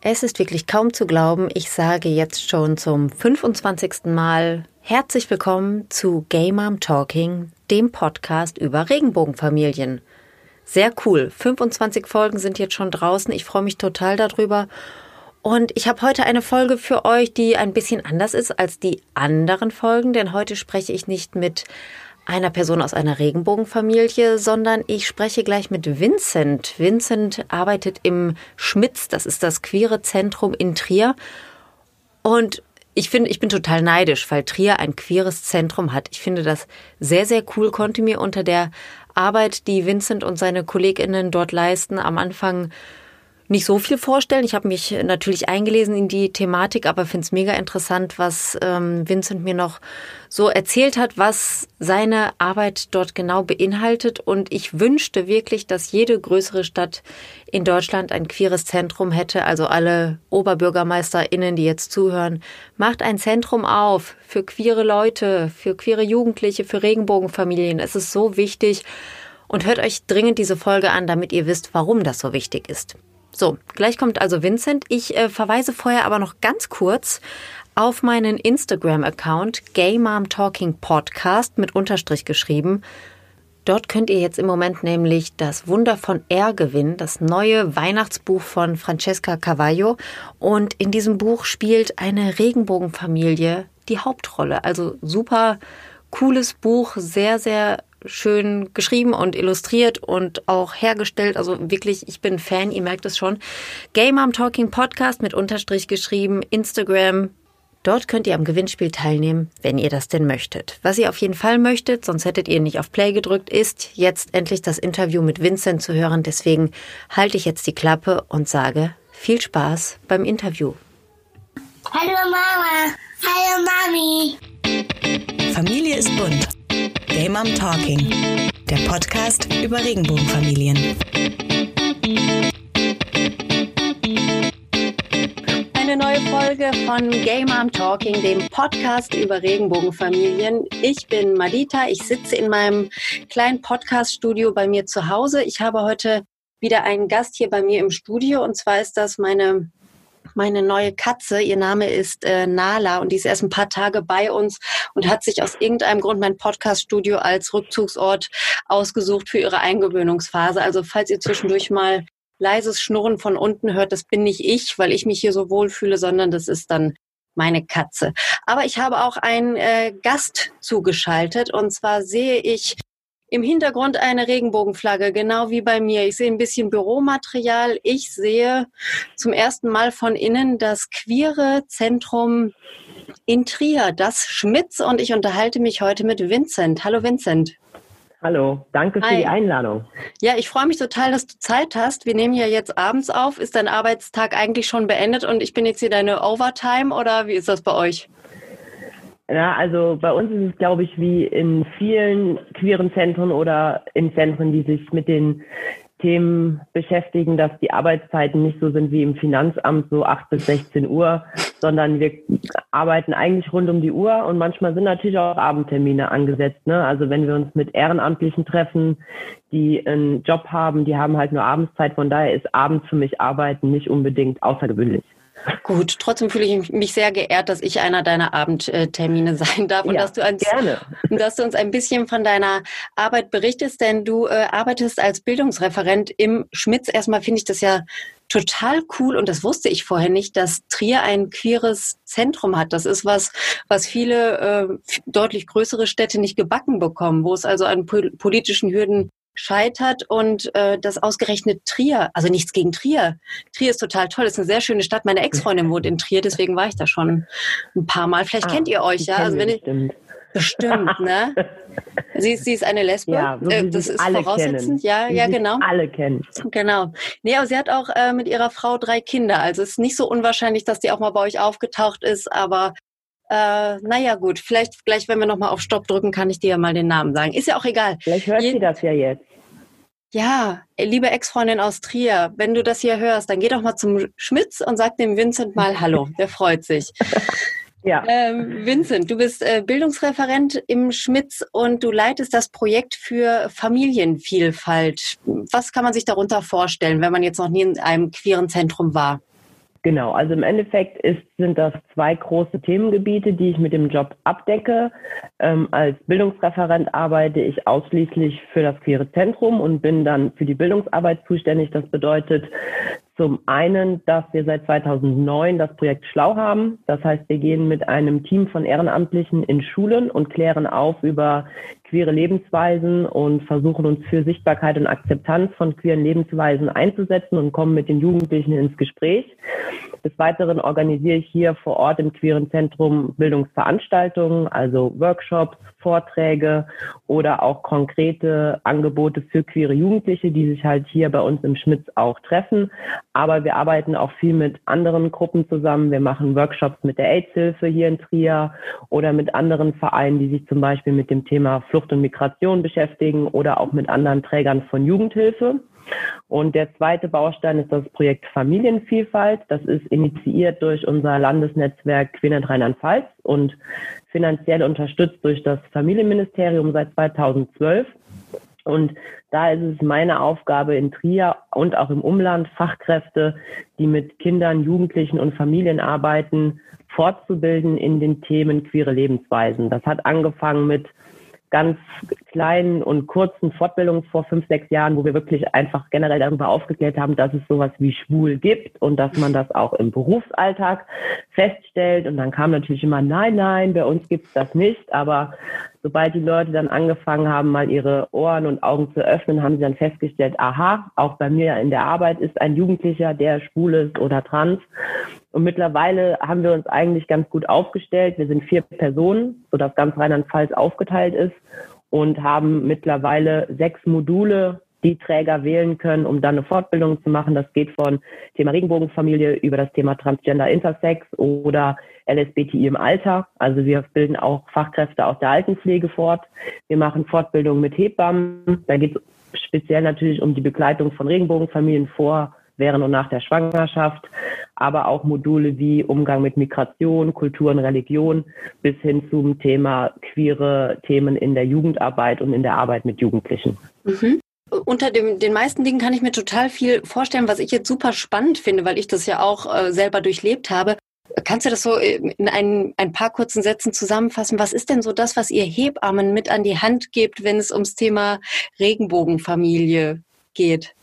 Es ist wirklich kaum zu glauben, ich sage jetzt schon zum 25. Mal herzlich willkommen zu Gay Mom Talking, dem Podcast über Regenbogenfamilien. Sehr cool. 25 Folgen sind jetzt schon draußen. Ich freue mich total darüber. Und ich habe heute eine Folge für euch, die ein bisschen anders ist als die anderen Folgen, denn heute spreche ich nicht mit einer Person aus einer Regenbogenfamilie, sondern ich spreche gleich mit Vincent. Vincent arbeitet im Schmitz, das ist das queere Zentrum in Trier. Und ich finde, ich bin total neidisch, weil Trier ein queeres Zentrum hat. Ich finde das sehr, sehr cool, konnte mir unter der Arbeit, die Vincent und seine KollegInnen dort leisten, am Anfang nicht so viel vorstellen. Ich habe mich natürlich eingelesen in die Thematik, aber finde es mega interessant, was ähm, Vincent mir noch so erzählt hat, was seine Arbeit dort genau beinhaltet. Und ich wünschte wirklich, dass jede größere Stadt in Deutschland ein queeres Zentrum hätte. Also alle OberbürgermeisterInnen, die jetzt zuhören, macht ein Zentrum auf für queere Leute, für queere Jugendliche, für Regenbogenfamilien. Es ist so wichtig. Und hört euch dringend diese Folge an, damit ihr wisst, warum das so wichtig ist. So, gleich kommt also Vincent. Ich äh, verweise vorher aber noch ganz kurz auf meinen Instagram-Account Gay Mom Talking Podcast mit Unterstrich geschrieben. Dort könnt ihr jetzt im Moment nämlich das Wunder von R gewinnen, das neue Weihnachtsbuch von Francesca Cavallo. Und in diesem Buch spielt eine Regenbogenfamilie die Hauptrolle. Also super cooles Buch, sehr, sehr schön geschrieben und illustriert und auch hergestellt. Also wirklich, ich bin Fan, ihr merkt es schon. Game Mom Talking Podcast mit Unterstrich geschrieben, Instagram. Dort könnt ihr am Gewinnspiel teilnehmen, wenn ihr das denn möchtet. Was ihr auf jeden Fall möchtet, sonst hättet ihr nicht auf Play gedrückt, ist jetzt endlich das Interview mit Vincent zu hören. Deswegen halte ich jetzt die Klappe und sage viel Spaß beim Interview. Hallo Mama. Hallo Mami. Familie ist bunt. Gay Mom Talking, der Podcast über Regenbogenfamilien. Eine neue Folge von Gay Mom Talking, dem Podcast über Regenbogenfamilien. Ich bin Madita, ich sitze in meinem kleinen Podcast-Studio bei mir zu Hause. Ich habe heute wieder einen Gast hier bei mir im Studio und zwar ist das meine meine neue Katze. Ihr Name ist äh, Nala und die ist erst ein paar Tage bei uns und hat sich aus irgendeinem Grund mein Podcast-Studio als Rückzugsort ausgesucht für ihre Eingewöhnungsphase. Also falls ihr zwischendurch mal leises Schnurren von unten hört, das bin nicht ich, weil ich mich hier so wohlfühle, sondern das ist dann meine Katze. Aber ich habe auch einen äh, Gast zugeschaltet und zwar sehe ich im Hintergrund eine Regenbogenflagge, genau wie bei mir. Ich sehe ein bisschen Büromaterial. Ich sehe zum ersten Mal von innen das queere Zentrum in Trier, das Schmitz. Und ich unterhalte mich heute mit Vincent. Hallo Vincent. Hallo, danke für Hi. die Einladung. Ja, ich freue mich total, dass du Zeit hast. Wir nehmen ja jetzt abends auf. Ist dein Arbeitstag eigentlich schon beendet und ich bin jetzt hier deine Overtime oder wie ist das bei euch? Ja, also bei uns ist es, glaube ich, wie in vielen queeren Zentren oder in Zentren, die sich mit den Themen beschäftigen, dass die Arbeitszeiten nicht so sind wie im Finanzamt, so 8 bis 16 Uhr, sondern wir arbeiten eigentlich rund um die Uhr und manchmal sind natürlich auch Abendtermine angesetzt. Ne? Also wenn wir uns mit Ehrenamtlichen treffen, die einen Job haben, die haben halt nur Abendszeit, von daher ist abends für mich Arbeiten nicht unbedingt außergewöhnlich. Gut, trotzdem fühle ich mich sehr geehrt, dass ich einer deiner Abendtermine sein darf und ja, dass, du uns, gerne. dass du uns ein bisschen von deiner Arbeit berichtest, denn du äh, arbeitest als Bildungsreferent im Schmitz. Erstmal finde ich das ja total cool und das wusste ich vorher nicht, dass Trier ein queeres Zentrum hat. Das ist was, was viele äh, deutlich größere Städte nicht gebacken bekommen, wo es also an politischen Hürden scheitert und äh, das ausgerechnet Trier, also nichts gegen Trier. Trier ist total toll, ist eine sehr schöne Stadt. Meine Ex-Freundin wohnt in Trier, deswegen war ich da schon ein paar Mal. Vielleicht ah, kennt ihr euch, ja. Also wenn ich, bestimmt. bestimmt, ne? Sie ist, sie ist eine Lesbe. Ja, so äh, das ist alle voraussetzend. Kennen. Ja, ja, genau. Alle kennen. Genau. Nee, aber sie hat auch äh, mit ihrer Frau drei Kinder. Also es ist nicht so unwahrscheinlich, dass die auch mal bei euch aufgetaucht ist, aber äh, naja, gut, vielleicht gleich, wenn wir nochmal auf Stopp drücken, kann ich dir ja mal den Namen sagen. Ist ja auch egal. Vielleicht hört Je sie das ja jetzt. Ja, liebe Ex-Freundin aus Trier, wenn du das hier hörst, dann geh doch mal zum Schmitz und sag dem Vincent mal Hallo. Der freut sich. Ja. Ähm, Vincent, du bist äh, Bildungsreferent im Schmitz und du leitest das Projekt für Familienvielfalt. Was kann man sich darunter vorstellen, wenn man jetzt noch nie in einem queeren Zentrum war? Genau, also im Endeffekt ist, sind das zwei große Themengebiete, die ich mit dem Job abdecke. Ähm, als Bildungsreferent arbeite ich ausschließlich für das Queere Zentrum und bin dann für die Bildungsarbeit zuständig. Das bedeutet zum einen, dass wir seit 2009 das Projekt Schlau haben. Das heißt, wir gehen mit einem Team von Ehrenamtlichen in Schulen und klären auf über queere Lebensweisen und versuchen uns für Sichtbarkeit und Akzeptanz von queeren Lebensweisen einzusetzen und kommen mit den Jugendlichen ins Gespräch. Des Weiteren organisiere ich hier vor Ort im Queeren Zentrum Bildungsveranstaltungen, also Workshops, Vorträge oder auch konkrete Angebote für queere Jugendliche, die sich halt hier bei uns im Schmitz auch treffen. Aber wir arbeiten auch viel mit anderen Gruppen zusammen. Wir machen Workshops mit der AIDS-Hilfe hier in Trier oder mit anderen Vereinen, die sich zum Beispiel mit dem Thema Flucht und Migration beschäftigen oder auch mit anderen Trägern von Jugendhilfe. Und der zweite Baustein ist das Projekt Familienvielfalt. Das ist initiiert durch unser Landesnetzwerk Queernet Rheinland-Pfalz und finanziell unterstützt durch das Familienministerium seit 2012. Und da ist es meine Aufgabe in Trier und auch im Umland, Fachkräfte, die mit Kindern, Jugendlichen und Familien arbeiten, fortzubilden in den Themen queere Lebensweisen. Das hat angefangen mit ganz kleinen und kurzen Fortbildungen vor fünf, sechs Jahren, wo wir wirklich einfach generell darüber aufgeklärt haben, dass es sowas wie schwul gibt und dass man das auch im Berufsalltag feststellt. Und dann kam natürlich immer, nein, nein, bei uns gibt's das nicht. Aber sobald die Leute dann angefangen haben, mal ihre Ohren und Augen zu öffnen, haben sie dann festgestellt, aha, auch bei mir in der Arbeit ist ein Jugendlicher, der schwul ist oder trans. Und mittlerweile haben wir uns eigentlich ganz gut aufgestellt. Wir sind vier Personen, sodass ganz Rheinland-Pfalz aufgeteilt ist und haben mittlerweile sechs Module, die Träger wählen können, um dann eine Fortbildung zu machen. Das geht von Thema Regenbogenfamilie über das Thema Transgender Intersex oder LSBTI im Alter. Also wir bilden auch Fachkräfte aus der Altenpflege fort. Wir machen Fortbildungen mit Hebammen. Da geht es speziell natürlich um die Begleitung von Regenbogenfamilien vor, während und nach der Schwangerschaft, aber auch Module wie Umgang mit Migration, Kultur und Religion bis hin zum Thema queere Themen in der Jugendarbeit und in der Arbeit mit Jugendlichen. Mhm unter dem, den meisten Dingen kann ich mir total viel vorstellen, was ich jetzt super spannend finde, weil ich das ja auch äh, selber durchlebt habe. Kannst du das so in ein, ein paar kurzen Sätzen zusammenfassen? Was ist denn so das, was ihr Hebammen mit an die Hand gebt, wenn es ums Thema Regenbogenfamilie geht?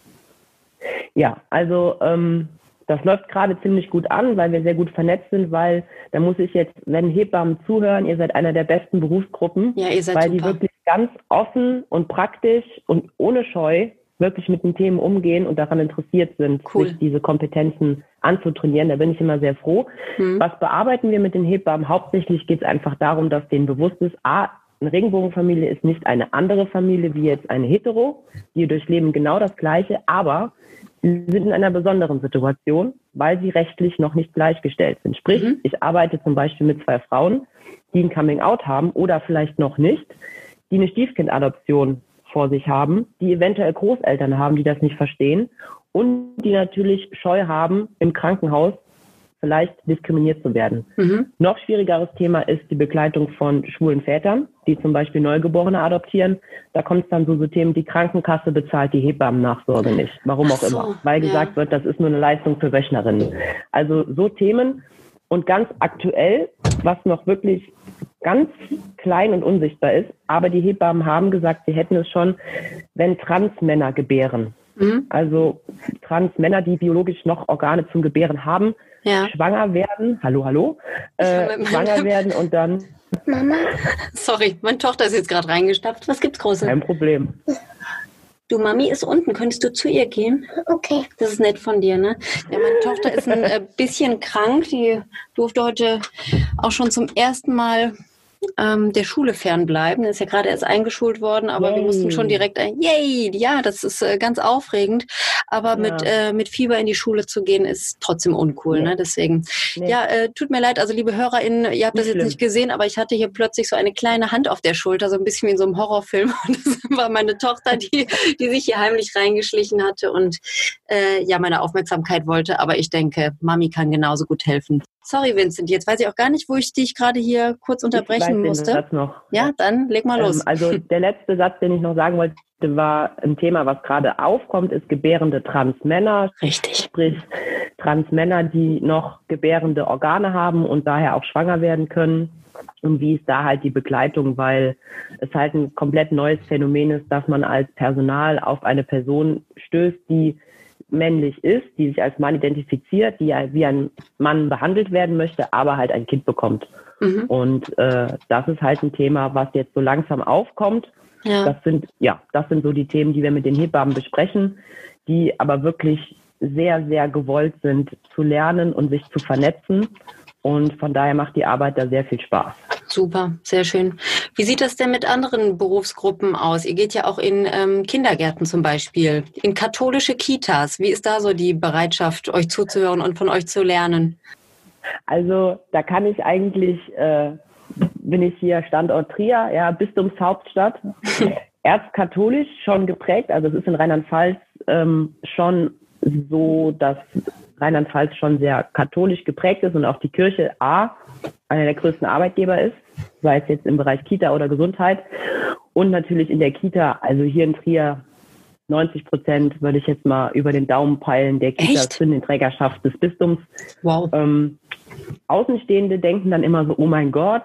Ja, also ähm, das läuft gerade ziemlich gut an, weil wir sehr gut vernetzt sind, weil da muss ich jetzt, wenn Hebammen zuhören, ihr seid einer der besten Berufsgruppen, ja, weil super. die wirklich ganz offen und praktisch und ohne Scheu wirklich mit den Themen umgehen und daran interessiert sind, cool. sich diese Kompetenzen anzutrainieren. Da bin ich immer sehr froh. Hm. Was bearbeiten wir mit den Hebammen? Hauptsächlich geht es einfach darum, dass denen bewusst ist, a, eine Regenbogenfamilie ist nicht eine andere Familie wie jetzt eine Hetero. Die durchleben genau das Gleiche, aber Sie sind in einer besonderen Situation, weil sie rechtlich noch nicht gleichgestellt sind. Sprich, mhm. ich arbeite zum Beispiel mit zwei Frauen, die ein Coming-out haben oder vielleicht noch nicht, die eine Stiefkindadoption vor sich haben, die eventuell Großeltern haben, die das nicht verstehen und die natürlich Scheu haben, im Krankenhaus vielleicht diskriminiert zu werden. Mhm. Noch schwierigeres Thema ist die Begleitung von schwulen Vätern, die zum Beispiel Neugeborene adoptieren. Da kommt es dann so so Themen, die Krankenkasse bezahlt die Hebammennachsorge nicht. Warum auch so, immer. Weil ja. gesagt wird, das ist nur eine Leistung für Wöchnerinnen. Also so Themen. Und ganz aktuell, was noch wirklich ganz klein und unsichtbar ist, aber die Hebammen haben gesagt, sie hätten es schon, wenn Transmänner gebären. Mhm. Also Transmänner, die biologisch noch Organe zum Gebären haben, ja. schwanger werden, hallo, hallo, äh, schwanger werden und dann. Mama? Sorry, meine Tochter ist jetzt gerade reingestapft. Was gibt's Großes? Kein Problem. Du, Mami ist unten. Könntest du zu ihr gehen? Okay. Das ist nett von dir, ne? Ja, meine Tochter ist ein äh, bisschen krank. Die durfte heute auch schon zum ersten Mal ähm, der Schule fernbleiben. ist ja gerade erst eingeschult worden, aber Yay. wir mussten schon direkt ein Yay, ja, das ist äh, ganz aufregend. Aber ja. mit, äh, mit Fieber in die Schule zu gehen, ist trotzdem uncool. Nee. Ne? Deswegen, nee. ja, äh, tut mir leid, also liebe HörerInnen, ihr habt nicht das jetzt schlimm. nicht gesehen, aber ich hatte hier plötzlich so eine kleine Hand auf der Schulter, so ein bisschen wie in so einem Horrorfilm. Und das war meine Tochter, die, die sich hier heimlich reingeschlichen hatte und äh, ja, meine Aufmerksamkeit wollte. Aber ich denke, Mami kann genauso gut helfen. Sorry, Vincent, jetzt weiß ich auch gar nicht, wo ich dich gerade hier kurz unterbrechen ich weiß musste. Den Satz noch. Ja, dann leg mal los. Ähm, also der letzte Satz, den ich noch sagen wollte, war ein Thema, was gerade aufkommt, ist gebärende Transmänner. Richtig. Sprich, Transmänner, die noch gebärende Organe haben und daher auch schwanger werden können. Und wie ist da halt die Begleitung, weil es halt ein komplett neues Phänomen ist, dass man als Personal auf eine Person stößt, die männlich ist, die sich als Mann identifiziert, die wie ein Mann behandelt werden möchte, aber halt ein Kind bekommt. Mhm. Und äh, das ist halt ein Thema, was jetzt so langsam aufkommt. Ja. Das sind ja, das sind so die Themen, die wir mit den Hebammen besprechen, die aber wirklich sehr, sehr gewollt sind zu lernen und sich zu vernetzen. Und von daher macht die Arbeit da sehr viel Spaß. Super, sehr schön. Wie sieht das denn mit anderen Berufsgruppen aus? Ihr geht ja auch in ähm, Kindergärten zum Beispiel, in katholische Kitas. Wie ist da so die Bereitschaft, euch zuzuhören und von euch zu lernen? Also da kann ich eigentlich, äh, bin ich hier Standort Trier, ja, Bistumshauptstadt, erzkatholisch schon geprägt. Also es ist in Rheinland-Pfalz ähm, schon so, dass Rheinland-Pfalz schon sehr katholisch geprägt ist und auch die Kirche A einer der größten Arbeitgeber ist, sei es jetzt im Bereich Kita oder Gesundheit. Und natürlich in der Kita, also hier in Trier, 90 Prozent würde ich jetzt mal über den Daumen peilen, der Kitas sind in Trägerschaft des Bistums. Wow. Ähm, Außenstehende denken dann immer so, oh mein Gott,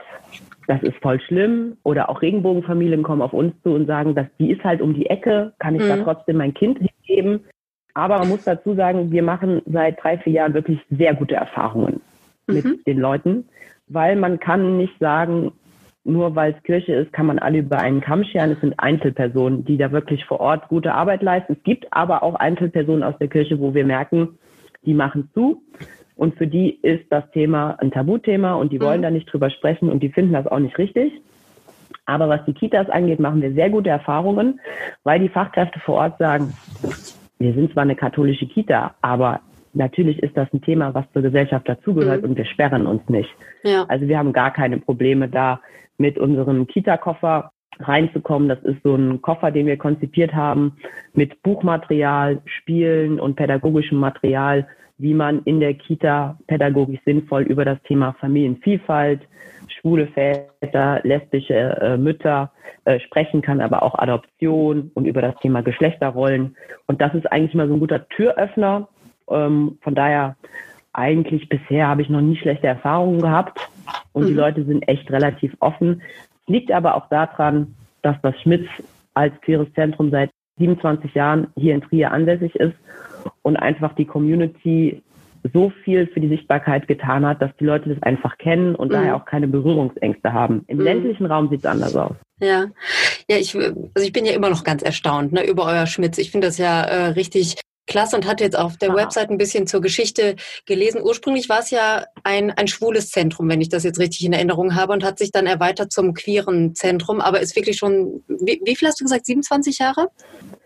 das ist voll schlimm. Oder auch Regenbogenfamilien kommen auf uns zu und sagen, dass die ist halt um die Ecke, kann ich mhm. da trotzdem mein Kind geben? Aber man muss dazu sagen, wir machen seit drei, vier Jahren wirklich sehr gute Erfahrungen mhm. mit den Leuten, weil man kann nicht sagen, nur weil es Kirche ist, kann man alle über einen Kamm scheren. Es sind Einzelpersonen, die da wirklich vor Ort gute Arbeit leisten. Es gibt aber auch Einzelpersonen aus der Kirche, wo wir merken, die machen zu. Und für die ist das Thema ein Tabuthema und die mhm. wollen da nicht drüber sprechen und die finden das auch nicht richtig. Aber was die Kitas angeht, machen wir sehr gute Erfahrungen, weil die Fachkräfte vor Ort sagen, wir sind zwar eine katholische Kita, aber natürlich ist das ein Thema, was zur Gesellschaft dazugehört mhm. und wir sperren uns nicht. Ja. Also wir haben gar keine Probleme da mit unserem Kita-Koffer reinzukommen. Das ist so ein Koffer, den wir konzipiert haben mit Buchmaterial, Spielen und pädagogischem Material, wie man in der Kita pädagogisch sinnvoll über das Thema Familienvielfalt, schwule Väter, lesbische äh, Mütter äh, sprechen kann, aber auch Adoption und über das Thema Geschlechterrollen. Und das ist eigentlich mal so ein guter Türöffner. Ähm, von daher eigentlich bisher habe ich noch nie schlechte Erfahrungen gehabt und mhm. die Leute sind echt relativ offen. Liegt aber auch daran, dass das Schmitz als queeres Zentrum seit 27 Jahren hier in Trier ansässig ist und einfach die Community so viel für die Sichtbarkeit getan hat, dass die Leute das einfach kennen und mhm. daher auch keine Berührungsängste haben. Im mhm. ländlichen Raum sieht es anders aus. Ja, ja, ich, also ich bin ja immer noch ganz erstaunt ne, über euer Schmitz. Ich finde das ja äh, richtig klasse und hatte jetzt auf der Aha. Website ein bisschen zur Geschichte gelesen. Ursprünglich war es ja ein, ein schwules Zentrum, wenn ich das jetzt richtig in Erinnerung habe, und hat sich dann erweitert zum queeren Zentrum, aber ist wirklich schon, wie, wie viel hast du gesagt, 27 Jahre?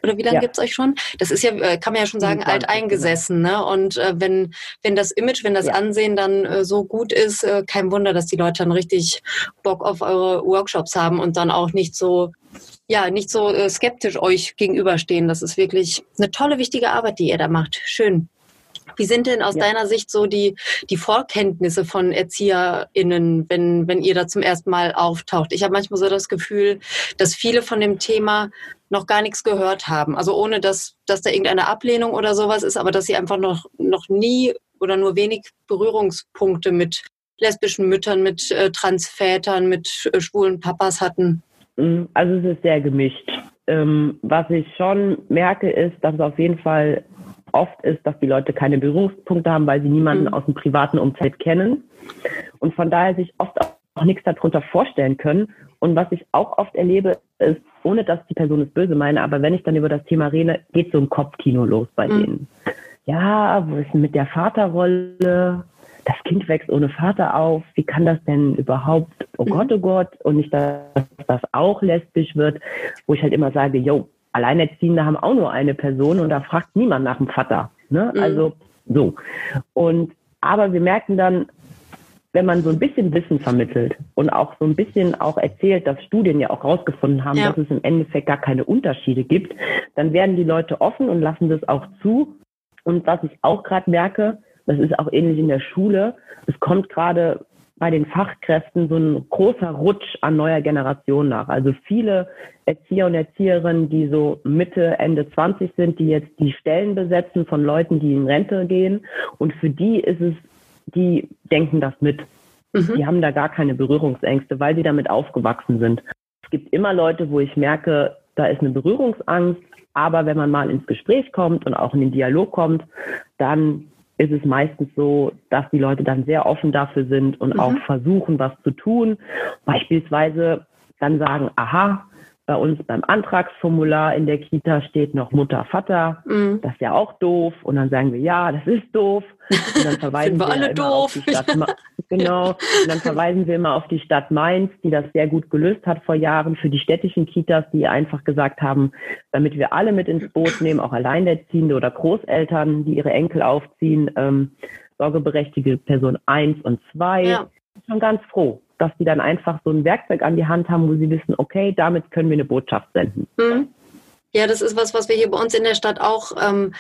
Oder wie lange ja. gibt es euch schon? Das ist ja, äh, kann man ja schon sagen, alt eingesessen. Ne? Und äh, wenn, wenn das Image, wenn das ja. Ansehen dann äh, so gut ist, äh, kein Wunder, dass die Leute dann richtig Bock auf eure Workshops haben und dann auch nicht so ja, nicht so äh, skeptisch euch gegenüberstehen. Das ist wirklich eine tolle, wichtige Arbeit, die ihr da macht. Schön. Wie sind denn aus ja. deiner Sicht so die, die Vorkenntnisse von ErzieherInnen, wenn, wenn ihr da zum ersten Mal auftaucht? Ich habe manchmal so das Gefühl, dass viele von dem Thema noch gar nichts gehört haben. Also ohne, dass, dass da irgendeine Ablehnung oder sowas ist, aber dass sie einfach noch, noch nie oder nur wenig Berührungspunkte mit lesbischen Müttern, mit äh, Transvätern, mit äh, schwulen Papas hatten. Mm, also es ist sehr gemischt. Ähm, was ich schon merke, ist, dass es auf jeden Fall oft ist, dass die Leute keine Berührungspunkte haben, weil sie niemanden mhm. aus dem privaten Umfeld kennen und von daher sich oft auch nichts darunter vorstellen können. Und was ich auch oft erlebe, ist, ohne dass die Person es böse meine, aber wenn ich dann über das Thema rede, geht so ein Kopfkino los bei mhm. denen. Ja, wo ist denn mit der Vaterrolle? Das Kind wächst ohne Vater auf, wie kann das denn überhaupt, oh Gott, oh Gott, und nicht, dass das auch lesbisch wird, wo ich halt immer sage, yo, Alleinerziehende haben auch nur eine Person und da fragt niemand nach dem Vater. Ne? Mhm. Also so. Und aber wir merken dann, wenn man so ein bisschen Wissen vermittelt und auch so ein bisschen auch erzählt, dass Studien ja auch rausgefunden haben, ja. dass es im Endeffekt gar keine Unterschiede gibt, dann werden die Leute offen und lassen das auch zu. Und was ich auch gerade merke, das ist auch ähnlich in der Schule. Es kommt gerade bei den Fachkräften so ein großer Rutsch an neuer Generation nach. Also viele Erzieher und Erzieherinnen, die so Mitte, Ende 20 sind, die jetzt die Stellen besetzen von Leuten, die in Rente gehen. Und für die ist es, die denken das mit. Mhm. Die haben da gar keine Berührungsängste, weil sie damit aufgewachsen sind. Es gibt immer Leute, wo ich merke, da ist eine Berührungsangst, aber wenn man mal ins Gespräch kommt und auch in den Dialog kommt, dann ist es meistens so, dass die Leute dann sehr offen dafür sind und mhm. auch versuchen, was zu tun. Beispielsweise dann sagen, aha, bei uns beim Antragsformular in der Kita steht noch Mutter, Vater. Mhm. Das ist ja auch doof. Und dann sagen wir, ja, das ist doof. Und dann verweisen wir, wir alle doof. auf die Stadt. Ma genau. Und dann verweisen wir immer auf die Stadt Mainz, die das sehr gut gelöst hat vor Jahren für die städtischen Kitas, die einfach gesagt haben, damit wir alle mit ins Boot nehmen, auch Alleinerziehende oder Großeltern, die ihre Enkel aufziehen, ähm, sorgeberechtigte Person eins und zwei. Ja. Schon ganz froh dass die dann einfach so ein Werkzeug an die Hand haben, wo sie wissen, okay, damit können wir eine Botschaft senden. Mhm. Ja, das ist was, was wir hier bei uns in der Stadt auch ähm,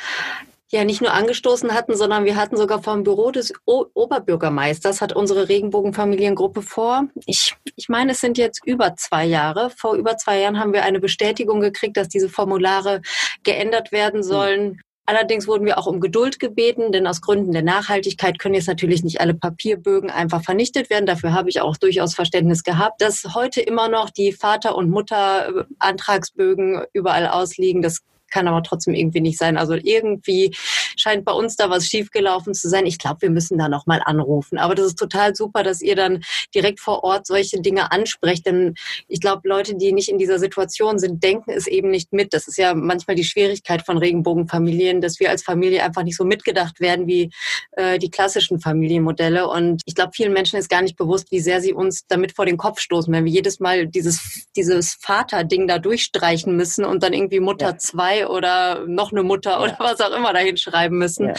ja nicht nur angestoßen hatten, sondern wir hatten sogar vom Büro des o Oberbürgermeisters hat unsere Regenbogenfamiliengruppe vor. Ich, ich meine, es sind jetzt über zwei Jahre. Vor über zwei Jahren haben wir eine Bestätigung gekriegt, dass diese Formulare geändert werden sollen. Allerdings wurden wir auch um Geduld gebeten, denn aus Gründen der Nachhaltigkeit können jetzt natürlich nicht alle Papierbögen einfach vernichtet werden. Dafür habe ich auch durchaus Verständnis gehabt, dass heute immer noch die Vater- und Mutter-Antragsbögen überall ausliegen. Das kann aber trotzdem irgendwie nicht sein. Also irgendwie scheint bei uns da was schiefgelaufen zu sein. Ich glaube, wir müssen da nochmal anrufen. Aber das ist total super, dass ihr dann direkt vor Ort solche Dinge ansprecht. Denn ich glaube, Leute, die nicht in dieser Situation sind, denken es eben nicht mit. Das ist ja manchmal die Schwierigkeit von Regenbogenfamilien, dass wir als Familie einfach nicht so mitgedacht werden wie äh, die klassischen Familienmodelle. Und ich glaube, vielen Menschen ist gar nicht bewusst, wie sehr sie uns damit vor den Kopf stoßen, wenn wir jedes Mal dieses, dieses Vater-Ding da durchstreichen müssen und dann irgendwie Mutter 2 oder noch eine Mutter ja. oder was auch immer dahin schreiben müssen. Ja.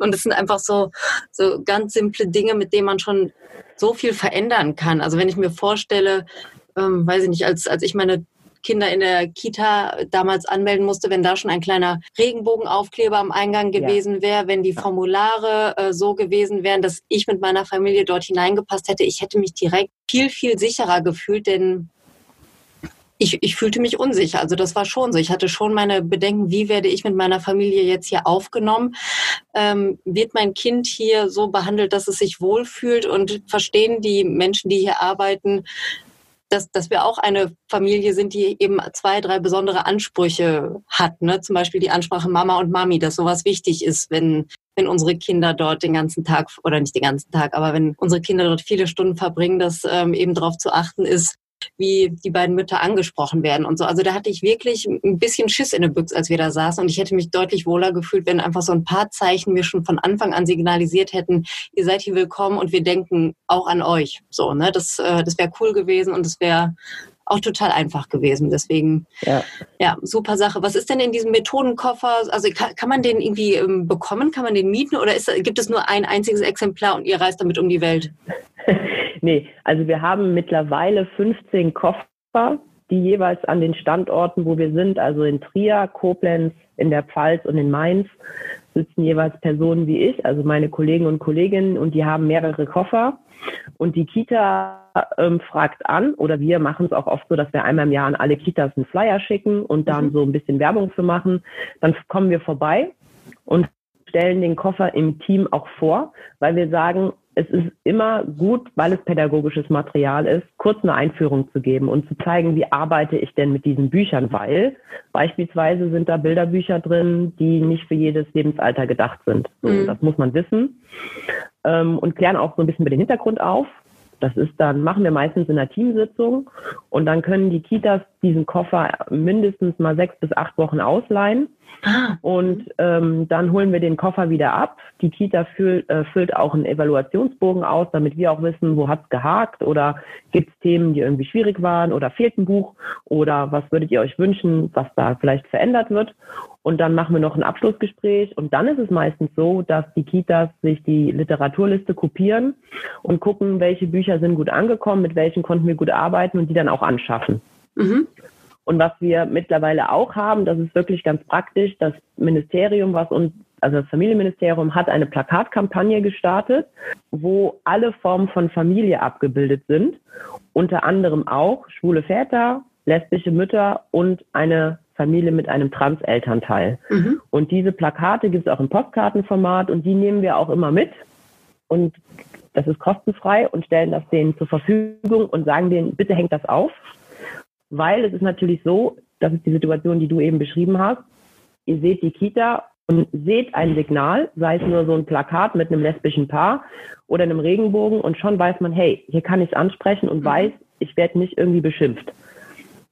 Und es sind einfach so, so ganz simple Dinge, mit denen man schon so viel verändern kann. Also wenn ich mir vorstelle, ähm, weiß ich nicht, als, als ich meine Kinder in der Kita damals anmelden musste, wenn da schon ein kleiner Regenbogenaufkleber am Eingang gewesen ja. wäre, wenn die Formulare äh, so gewesen wären, dass ich mit meiner Familie dort hineingepasst hätte, ich hätte mich direkt viel, viel sicherer gefühlt, denn ich, ich fühlte mich unsicher. Also das war schon so. Ich hatte schon meine Bedenken, wie werde ich mit meiner Familie jetzt hier aufgenommen? Ähm, wird mein Kind hier so behandelt, dass es sich wohlfühlt und verstehen die Menschen, die hier arbeiten, dass, dass wir auch eine Familie sind, die eben zwei, drei besondere Ansprüche hat. Ne? Zum Beispiel die Ansprache Mama und Mami, dass sowas wichtig ist, wenn, wenn unsere Kinder dort den ganzen Tag, oder nicht den ganzen Tag, aber wenn unsere Kinder dort viele Stunden verbringen, dass ähm, eben darauf zu achten ist, wie die beiden Mütter angesprochen werden und so. Also da hatte ich wirklich ein bisschen Schiss in der Büchse, als wir da saßen. Und ich hätte mich deutlich wohler gefühlt, wenn einfach so ein paar Zeichen mir schon von Anfang an signalisiert hätten, ihr seid hier willkommen und wir denken auch an euch. So, ne? Das, äh, das wäre cool gewesen und das wäre auch total einfach gewesen. Deswegen, ja. ja, super Sache. Was ist denn in diesem Methodenkoffer? Also kann, kann man den irgendwie ähm, bekommen? Kann man den mieten? Oder ist, gibt es nur ein einziges Exemplar und ihr reist damit um die Welt? Nee, also wir haben mittlerweile 15 Koffer, die jeweils an den Standorten, wo wir sind, also in Trier, Koblenz, in der Pfalz und in Mainz, sitzen jeweils Personen wie ich, also meine Kollegen und Kolleginnen, und die haben mehrere Koffer. Und die Kita ähm, fragt an, oder wir machen es auch oft so, dass wir einmal im Jahr an alle Kitas einen Flyer schicken und dann mhm. so ein bisschen Werbung für machen. Dann kommen wir vorbei und stellen den Koffer im Team auch vor, weil wir sagen, es ist immer gut, weil es pädagogisches Material ist, kurz eine Einführung zu geben und zu zeigen, wie arbeite ich denn mit diesen Büchern, weil beispielsweise sind da Bilderbücher drin, die nicht für jedes Lebensalter gedacht sind. So, mhm. Das muss man wissen ähm, und klären auch so ein bisschen über den Hintergrund auf. Das ist dann, machen wir meistens in einer Teamsitzung und dann können die Kitas diesen Koffer mindestens mal sechs bis acht Wochen ausleihen. Ah. Und ähm, dann holen wir den Koffer wieder ab. Die Kita füllt, äh, füllt auch einen Evaluationsbogen aus, damit wir auch wissen, wo hat's gehakt oder gibt es Themen, die irgendwie schwierig waren oder fehlt ein Buch oder was würdet ihr euch wünschen, was da vielleicht verändert wird. Und dann machen wir noch ein Abschlussgespräch. Und dann ist es meistens so, dass die Kitas sich die Literaturliste kopieren und gucken, welche Bücher sind gut angekommen, mit welchen konnten wir gut arbeiten und die dann auch anschaffen. Mhm. Und was wir mittlerweile auch haben, das ist wirklich ganz praktisch, das Ministerium, was uns also das Familienministerium hat eine Plakatkampagne gestartet, wo alle Formen von Familie abgebildet sind, unter anderem auch schwule Väter, lesbische Mütter und eine Familie mit einem Trans-Elternteil. Mhm. Und diese Plakate gibt es auch im Postkartenformat und die nehmen wir auch immer mit. Und das ist kostenfrei und stellen das denen zur Verfügung und sagen denen, bitte hängt das auf. Weil es ist natürlich so, das ist die Situation, die du eben beschrieben hast. Ihr seht die Kita und seht ein Signal, sei es nur so ein Plakat mit einem lesbischen Paar oder einem Regenbogen und schon weiß man, hey, hier kann ich es ansprechen und mhm. weiß, ich werde nicht irgendwie beschimpft.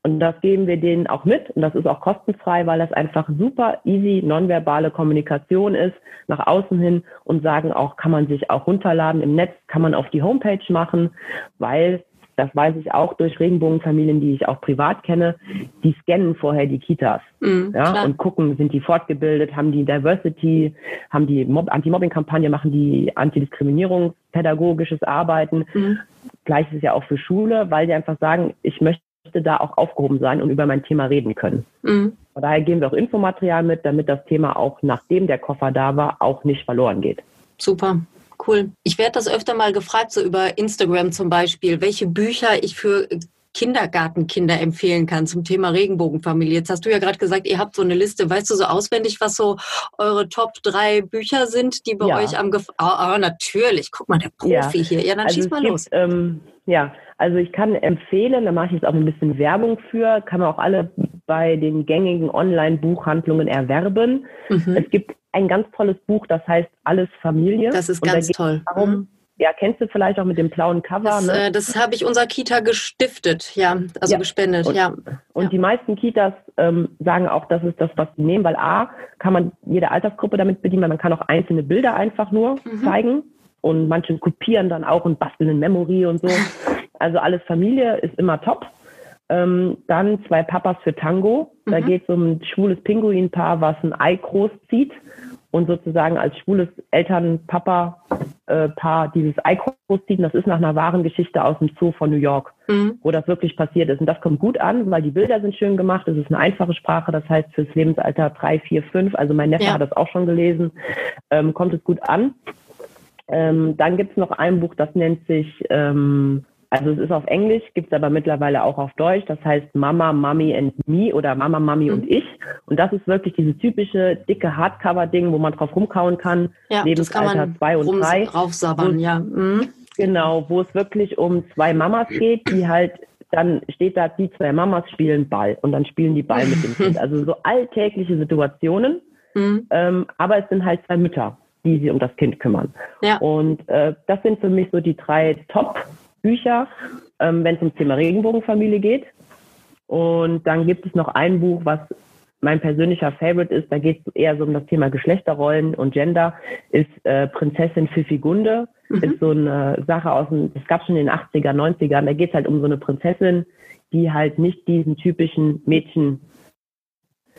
Und das geben wir denen auch mit und das ist auch kostenfrei, weil das einfach super easy nonverbale Kommunikation ist nach außen hin und sagen auch, kann man sich auch runterladen im Netz, kann man auf die Homepage machen, weil das weiß ich auch durch Regenbogenfamilien, die ich auch privat kenne, die scannen vorher die Kitas mhm, ja, und gucken, sind die fortgebildet, haben die Diversity, haben die Anti-Mobbing-Kampagne, machen die Antidiskriminierungspädagogisches Arbeiten. Mhm. Gleich ist es ja auch für Schule, weil die einfach sagen, ich möchte da auch aufgehoben sein und über mein Thema reden können. Mhm. Von daher geben wir auch Infomaterial mit, damit das Thema auch nachdem der Koffer da war, auch nicht verloren geht. Super. Cool. Ich werde das öfter mal gefragt, so über Instagram zum Beispiel, welche Bücher ich für Kindergartenkinder empfehlen kann zum Thema Regenbogenfamilie. Jetzt hast du ja gerade gesagt, ihr habt so eine Liste. Weißt du so auswendig, was so eure Top drei Bücher sind, die bei ja. euch am Gef oh, oh, natürlich. Guck mal, der Profi ja. hier. Ja, dann also schieß mal gibt, los. Ähm, ja, also ich kann empfehlen, da mache ich jetzt auch ein bisschen Werbung für, kann man auch alle bei den gängigen Online-Buchhandlungen erwerben. Mhm. Es gibt ein ganz tolles Buch, das heißt Alles Familie. Das ist ganz da toll. Darum, mhm. Ja, kennst du vielleicht auch mit dem blauen Cover? Das, ne? äh, das habe ich unserer Kita gestiftet, ja, also ja. gespendet, und, ja. Und ja. die meisten Kitas ähm, sagen auch, das ist das, was sie nehmen, weil A, kann man jede Altersgruppe damit bedienen, weil man kann auch einzelne Bilder einfach nur mhm. zeigen und manche kopieren dann auch und basteln in Memory und so. Also alles Familie ist immer top. Ähm, dann zwei Papas für Tango. Da mhm. geht es um ein schwules Pinguinpaar, was ein Ei großzieht und sozusagen als schwules Eltern-Papa-Paar äh, dieses Ei großzieht. Und das ist nach einer wahren Geschichte aus dem Zoo von New York, mhm. wo das wirklich passiert ist. Und das kommt gut an, weil die Bilder sind schön gemacht. Es ist eine einfache Sprache, das heißt fürs Lebensalter drei, vier, fünf. Also mein Neffe ja. hat das auch schon gelesen. Ähm, kommt es gut an. Ähm, dann gibt es noch ein Buch, das nennt sich, ähm, also es ist auf Englisch, gibt es aber mittlerweile auch auf Deutsch. Das heißt Mama, Mami and Me oder Mama, Mami mhm. und ich. Und das ist wirklich dieses typische dicke Hardcover-Ding, wo man drauf rumkauen kann. Ja, Lebensalter zwei und drei. Draufsabbern, ja. Mhm. Genau, wo es wirklich um zwei Mamas geht, die halt dann steht da, die zwei Mamas spielen Ball und dann spielen die Ball mit dem Kind. Also so alltägliche Situationen, mhm. ähm, aber es sind halt zwei Mütter die sich um das Kind kümmern. Ja. Und äh, das sind für mich so die drei Top-Bücher, ähm, wenn es ums Thema Regenbogenfamilie geht. Und dann gibt es noch ein Buch, was mein persönlicher Favorite ist, da geht es eher so um das Thema Geschlechterrollen und Gender, ist äh, Prinzessin Fifi Gunde. Mhm. Ist so eine Sache aus dem, das gab schon in den 80er, 90ern, da geht es halt um so eine Prinzessin, die halt nicht diesen typischen Mädchen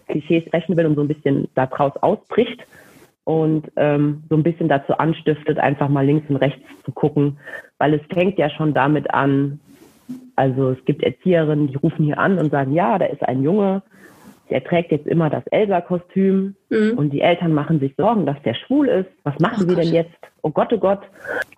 Klischees rechnen will und so ein bisschen daraus ausbricht und ähm, so ein bisschen dazu anstiftet, einfach mal links und rechts zu gucken, weil es fängt ja schon damit an, also es gibt Erzieherinnen, die rufen hier an und sagen, ja, da ist ein Junge, der trägt jetzt immer das Elsa-Kostüm mhm. und die Eltern machen sich Sorgen, dass der schwul ist. Was machen oh sie denn jetzt? Oh Gott, oh Gott.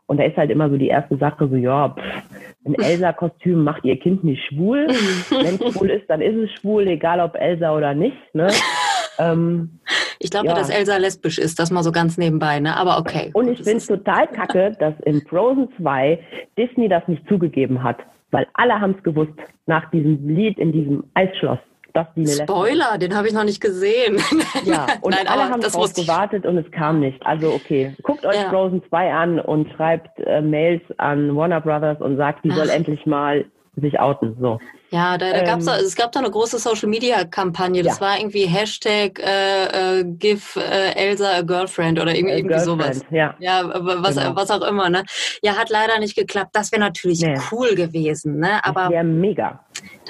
Und da ist halt immer so die erste Sache so, ja, pff, ein Elsa-Kostüm macht ihr Kind nicht schwul. Wenn es schwul ist, dann ist es schwul, egal ob Elsa oder nicht. Ne? ähm, ich glaube, ja. dass Elsa lesbisch ist, das mal so ganz nebenbei, ne? Aber okay. Und ich finde es total kacke, dass in Frozen 2 Disney das nicht zugegeben hat. Weil alle haben es gewusst nach diesem Lied in diesem Eisschloss. Dass die eine Spoiler, den habe ich noch nicht gesehen. Ja, und Nein, alle haben darauf gewartet und es kam nicht. Also okay, guckt euch ja. Frozen 2 an und schreibt äh, Mails an Warner Brothers und sagt, die Ach. soll endlich mal sich outen. So. Ja, da, da ähm, gab's da, es gab da eine große Social Media Kampagne. Das ja. war irgendwie Hashtag äh, äh, Give äh, Elsa a Girlfriend oder irgendwie, irgendwie sowas. Ja, ja was, genau. was auch immer. Ne? Ja, hat leider nicht geklappt. Das wäre natürlich nee. cool gewesen. Ne? Aber das wäre mega.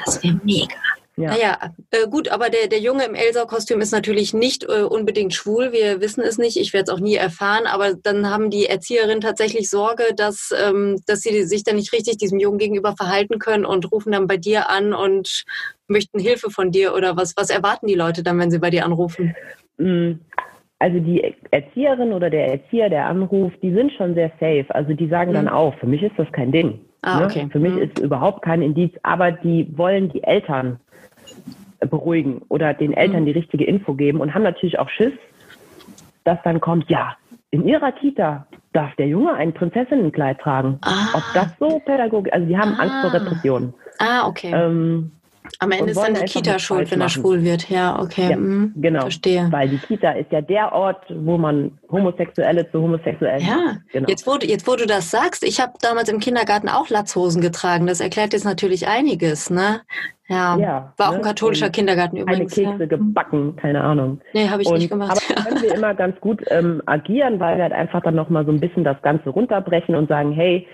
Das wäre mega. Ja. Naja, äh, gut, aber der, der Junge im Elsa-Kostüm ist natürlich nicht äh, unbedingt schwul. Wir wissen es nicht. Ich werde es auch nie erfahren. Aber dann haben die Erzieherinnen tatsächlich Sorge, dass, ähm, dass sie sich dann nicht richtig diesem Jungen gegenüber verhalten können und rufen dann bei dir an und möchten Hilfe von dir oder was? Was erwarten die Leute dann, wenn sie bei dir anrufen? Mm, also die Erzieherin oder der Erzieher, der anruft, die sind schon sehr safe. Also die sagen dann Mhm. auch, für mich ist das kein Ding. Ah, ne? okay. Für mich Mhm. ist überhaupt kein Indiz, aber die wollen die Eltern beruhigen oder den Eltern Mhm. die richtige Info geben und haben natürlich auch Schiss, dass dann kommt, ja, in ihrer Kita darf der Junge ein Prinzessinnenkleid tragen. Ah. Ob das so pädagogisch, also die haben Angst vor Ah. Repression. Ah, okay. Ähm, Am Ende ist dann die Kita schuld, wenn er schwul wird. Ja, okay. Ja, mhm. genau. Verstehe. Weil die Kita ist ja der Ort, wo man Homosexuelle zu Homosexuellen Ja. Genau. jetzt, wo, du- jetzt wo du das sagst, ich habe damals im Kindergarten auch Latzhosen getragen. Das erklärt jetzt natürlich einiges, ne? Ja, Ja, war auch ne? ein katholischer Und Kindergarten übrigens. Kekse ja. gebacken, keine Ahnung. Nee, habe ich Und, nicht gemacht. Aber da können wir immer ganz gut ähm, agieren, weil wir halt einfach dann nochmal so ein bisschen das Ganze runterbrechen und sagen, hey,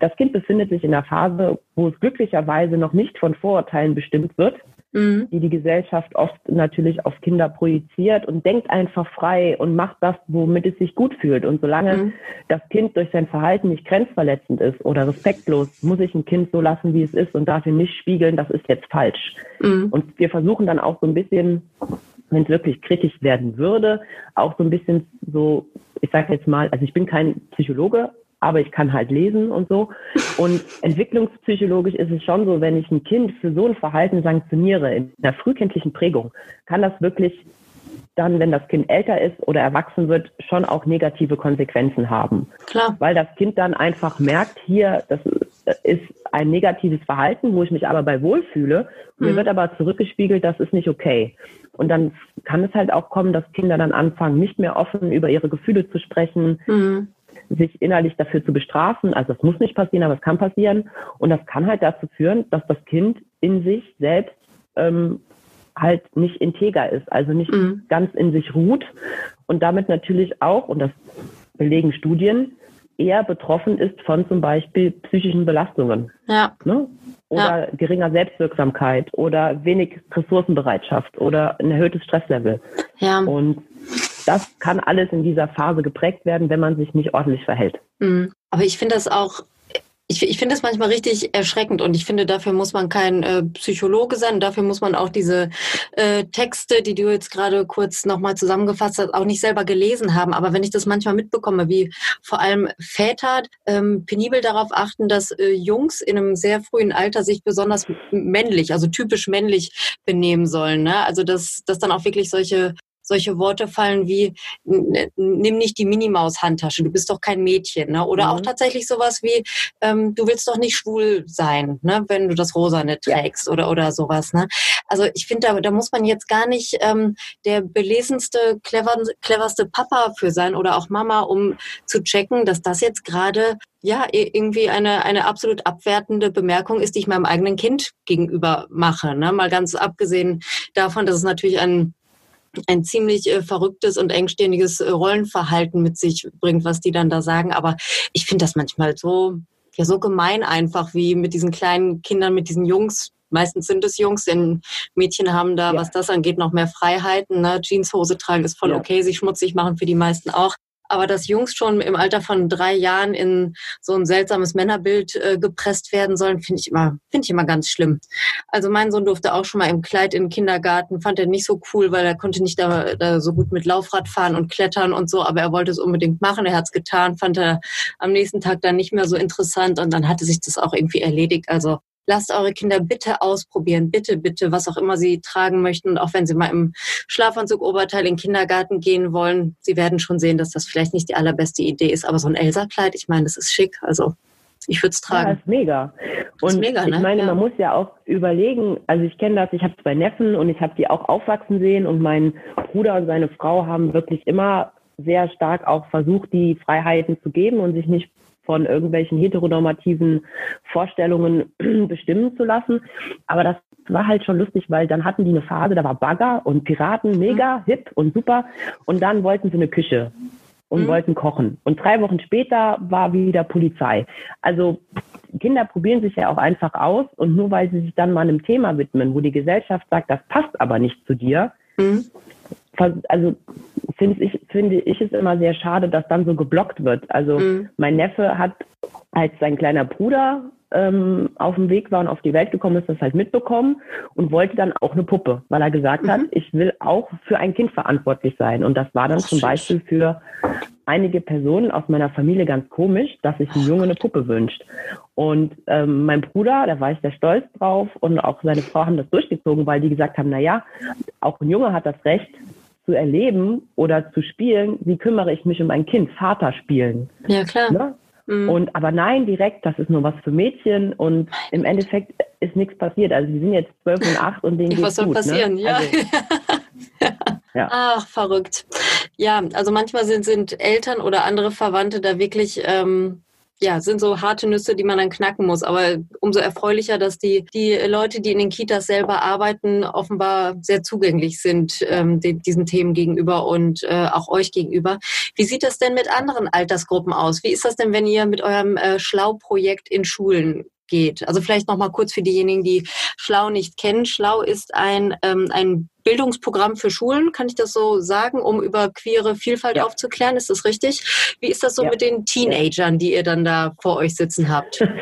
das Kind befindet sich in einer Phase, wo es glücklicherweise noch nicht von Vorurteilen bestimmt wird, Mhm. die die Gesellschaft oft natürlich auf Kinder projiziert und denkt einfach frei und macht das, womit es sich gut fühlt. Und solange Mhm. das Kind durch sein Verhalten nicht grenzverletzend ist oder respektlos, muss ich ein Kind so lassen, wie es ist und darf ihm nicht spiegeln, das ist jetzt falsch. Mhm. Und wir versuchen dann auch so ein bisschen, wenn es wirklich kritisch werden würde, auch so ein bisschen so, ich sage jetzt mal, also ich bin kein Psychologe, aber ich kann halt lesen und so. Und entwicklungspsychologisch ist es schon so, wenn ich ein Kind für so ein Verhalten sanktioniere in einer frühkindlichen Prägung, kann das wirklich dann, wenn das Kind älter ist oder erwachsen wird, schon auch negative Konsequenzen haben Klar. weil das Kind dann einfach merkt, hier, das ist ein negatives Verhalten, wo ich mich aber bei wohlfühle. Mir Mhm. wird aber zurückgespiegelt, das ist nicht okay. Und dann kann es halt auch kommen, dass Kinder dann anfangen, nicht mehr offen über ihre Gefühle zu sprechen, Mhm. Sich innerlich dafür zu bestrafen. Also das muss nicht passieren, aber es kann passieren. Und das kann halt dazu führen, dass das Kind in sich selbst ähm, halt nicht integer ist, also nicht Mhm. ganz in sich ruht und damit natürlich auch, und das belegen Studien, eher betroffen ist von zum Beispiel psychischen Belastungen. Ja. Ne? Oder geringer Selbstwirksamkeit oder wenig Ressourcenbereitschaft oder ein erhöhtes Stresslevel. Ja. Und das kann alles in dieser Phase geprägt werden, wenn man sich nicht ordentlich verhält. Mhm. Aber ich finde das auch, ich, ich finde das manchmal richtig erschreckend und ich finde, dafür muss man kein äh, Psychologe sein. Dafür muss man auch diese äh, Texte, die du jetzt gerade kurz nochmal zusammengefasst hast, auch nicht selber gelesen haben. Aber wenn ich das manchmal mitbekomme, wie vor allem Väter ähm, penibel darauf achten, dass äh, Jungs in einem sehr frühen Alter sich besonders männlich, also typisch männlich benehmen sollen. Ne? Also dass, dass dann auch wirklich solche solche Worte fallen wie nimm nicht die Minimaus-Handtasche, du bist doch kein Mädchen, ne? Oder Mhm. auch tatsächlich sowas wie ähm, du willst doch nicht schwul sein, ne? Wenn du das Rosane Ja. trägst oder oder sowas, ne? Also ich finde, da, da muss man jetzt gar nicht ähm, der belesenste, clever, cleverste Papa für sein oder auch Mama, um zu checken, dass das jetzt gerade ja irgendwie eine eine absolut abwertende Bemerkung ist, die ich meinem eigenen Kind gegenüber mache, ne? Mal ganz abgesehen davon, dass es natürlich ein ein ziemlich äh, verrücktes und engstirniges äh, Rollenverhalten mit sich bringt, was die dann da sagen. Aber ich finde das manchmal so, ja, so gemein einfach, wie mit diesen kleinen Kindern, mit diesen Jungs. Meistens sind es Jungs, denn Mädchen haben da, Ja. was das angeht, noch mehr Freiheiten. Ne? Jeanshose tragen ist voll Ja. okay, sich schmutzig machen für die meisten auch. Aber dass Jungs schon im Alter von drei Jahren in so ein seltsames Männerbild äh, gepresst werden sollen, finde ich immer, finde ich immer ganz schlimm. Also mein Sohn durfte auch schon mal im Kleid in den Kindergarten, fand er nicht so cool, weil er konnte nicht da, da so gut mit Laufrad fahren und klettern und so, aber er wollte es unbedingt machen, er hat es getan, fand er am nächsten Tag dann nicht mehr so interessant und dann hatte sich das auch irgendwie erledigt. Also lasst eure Kinder bitte ausprobieren, bitte, bitte, was auch immer sie tragen möchten und auch wenn sie mal im Schlafanzug Oberteil in den Kindergarten gehen wollen, sie werden schon sehen, dass das vielleicht nicht die allerbeste Idee ist, aber so ein Elsa-Kleid, ich meine, das ist schick, also ich würde es Ja, tragen. ist mega. Und ist mega, ne? ich meine, Ja. man muss ja auch überlegen, also ich kenne das, ich habe zwei Neffen und ich habe die auch aufwachsen sehen und mein Bruder und seine Frau haben wirklich immer sehr stark auch versucht, die Freiheiten zu geben und sich nicht von irgendwelchen heteronormativen Vorstellungen bestimmen zu lassen. Aber das war halt schon lustig, weil dann hatten die eine Phase, da war Bagger und Piraten mega hip und super. Und dann wollten sie eine Küche und Mhm. wollten kochen. Und drei Wochen später war wieder Polizei. Also Kinder probieren sich ja auch einfach aus und nur weil sie sich dann mal einem Thema widmen, wo die Gesellschaft sagt, das passt aber nicht zu dir, Mhm. Also finde ich, finde ich es immer sehr schade, dass dann so geblockt wird. Also mhm. mein Neffe hat, als sein kleiner Bruder ähm, auf dem Weg war und auf die Welt gekommen ist, das halt mitbekommen und wollte dann auch eine Puppe, weil er gesagt mhm. hat, ich will auch für ein Kind verantwortlich sein. Und das war dann Ach, zum Beispiel für einige Personen aus meiner Familie ganz komisch, dass sich ein Junge eine Puppe wünscht. Und ähm, mein Bruder, da war ich sehr stolz drauf und auch seine Frau haben das durchgezogen, weil die gesagt haben, na ja, auch ein Junge hat das Recht zu erleben oder zu spielen, wie kümmere ich mich um ein Kind, Vater spielen. Ja, klar. Ne? Mhm. Und aber nein, direkt, das ist nur was für Mädchen und im Endeffekt ist nichts passiert. Also wir sind jetzt zwölf und acht und denen geht's Was soll gut, ne? passieren, ne? ja. Also, ja. Ach, verrückt. Ja, also manchmal sind, sind Eltern oder andere Verwandte da wirklich ähm, ja, sind so harte Nüsse, die man dann knacken muss. Aber umso erfreulicher, dass die, die Leute, die in den Kitas selber arbeiten, offenbar sehr zugänglich sind ähm, diesen Themen gegenüber und äh, auch euch gegenüber. Wie sieht das denn mit anderen Altersgruppen aus? Wie ist das denn, wenn ihr mit eurem äh, Schlau-Projekt in Schulen geht. Also vielleicht noch mal kurz für diejenigen, die Schlau nicht kennen. Schlau ist ein, ähm, ein Bildungsprogramm für Schulen, kann ich das so sagen, um über queere Vielfalt ja. aufzuklären. Ist das richtig? Wie ist das so ja. mit den Teenagern, die ihr dann da vor euch sitzen habt?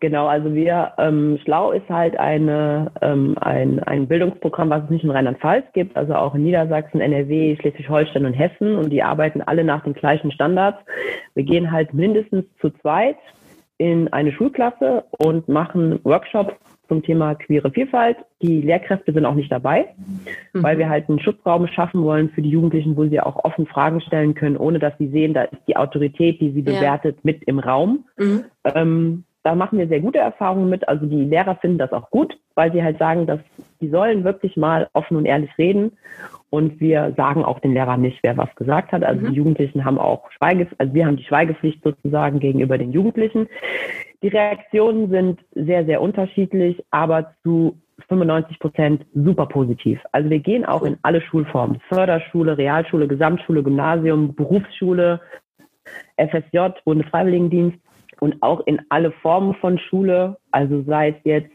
Genau, also wir, ähm, Schlau ist halt eine, ähm, ein, ein Bildungsprogramm, was es nicht in Rheinland-Pfalz gibt, also auch in Niedersachsen, NRW, Schleswig-Holstein und Hessen und die arbeiten alle nach den gleichen Standards. Wir gehen halt mindestens zu zweit in eine Schulklasse und machen Workshops zum Thema queere Vielfalt. Die Lehrkräfte sind auch nicht dabei, mhm. weil wir halt einen Schutzraum schaffen wollen für die Jugendlichen, wo sie auch offen Fragen stellen können, ohne dass sie sehen, da ist die Autorität, die sie ja. bewertet, mit im Raum. Mhm. Ähm, da machen wir sehr gute Erfahrungen mit. Also die Lehrer finden das auch gut, weil sie halt sagen, dass die sollen wirklich mal offen und ehrlich reden. Und wir sagen auch den Lehrern nicht, wer was gesagt hat. Also mhm. die Jugendlichen haben auch Schweige, also wir haben die Schweigepflicht sozusagen gegenüber den Jugendlichen. Die Reaktionen sind sehr, sehr unterschiedlich, aber zu 95 Prozent super positiv. Also wir gehen auch in alle Schulformen. Förderschule, Realschule, Gesamtschule, Gymnasium, Berufsschule, FSJ, Bundesfreiwilligendienst und auch in alle Formen von Schule. Also sei es jetzt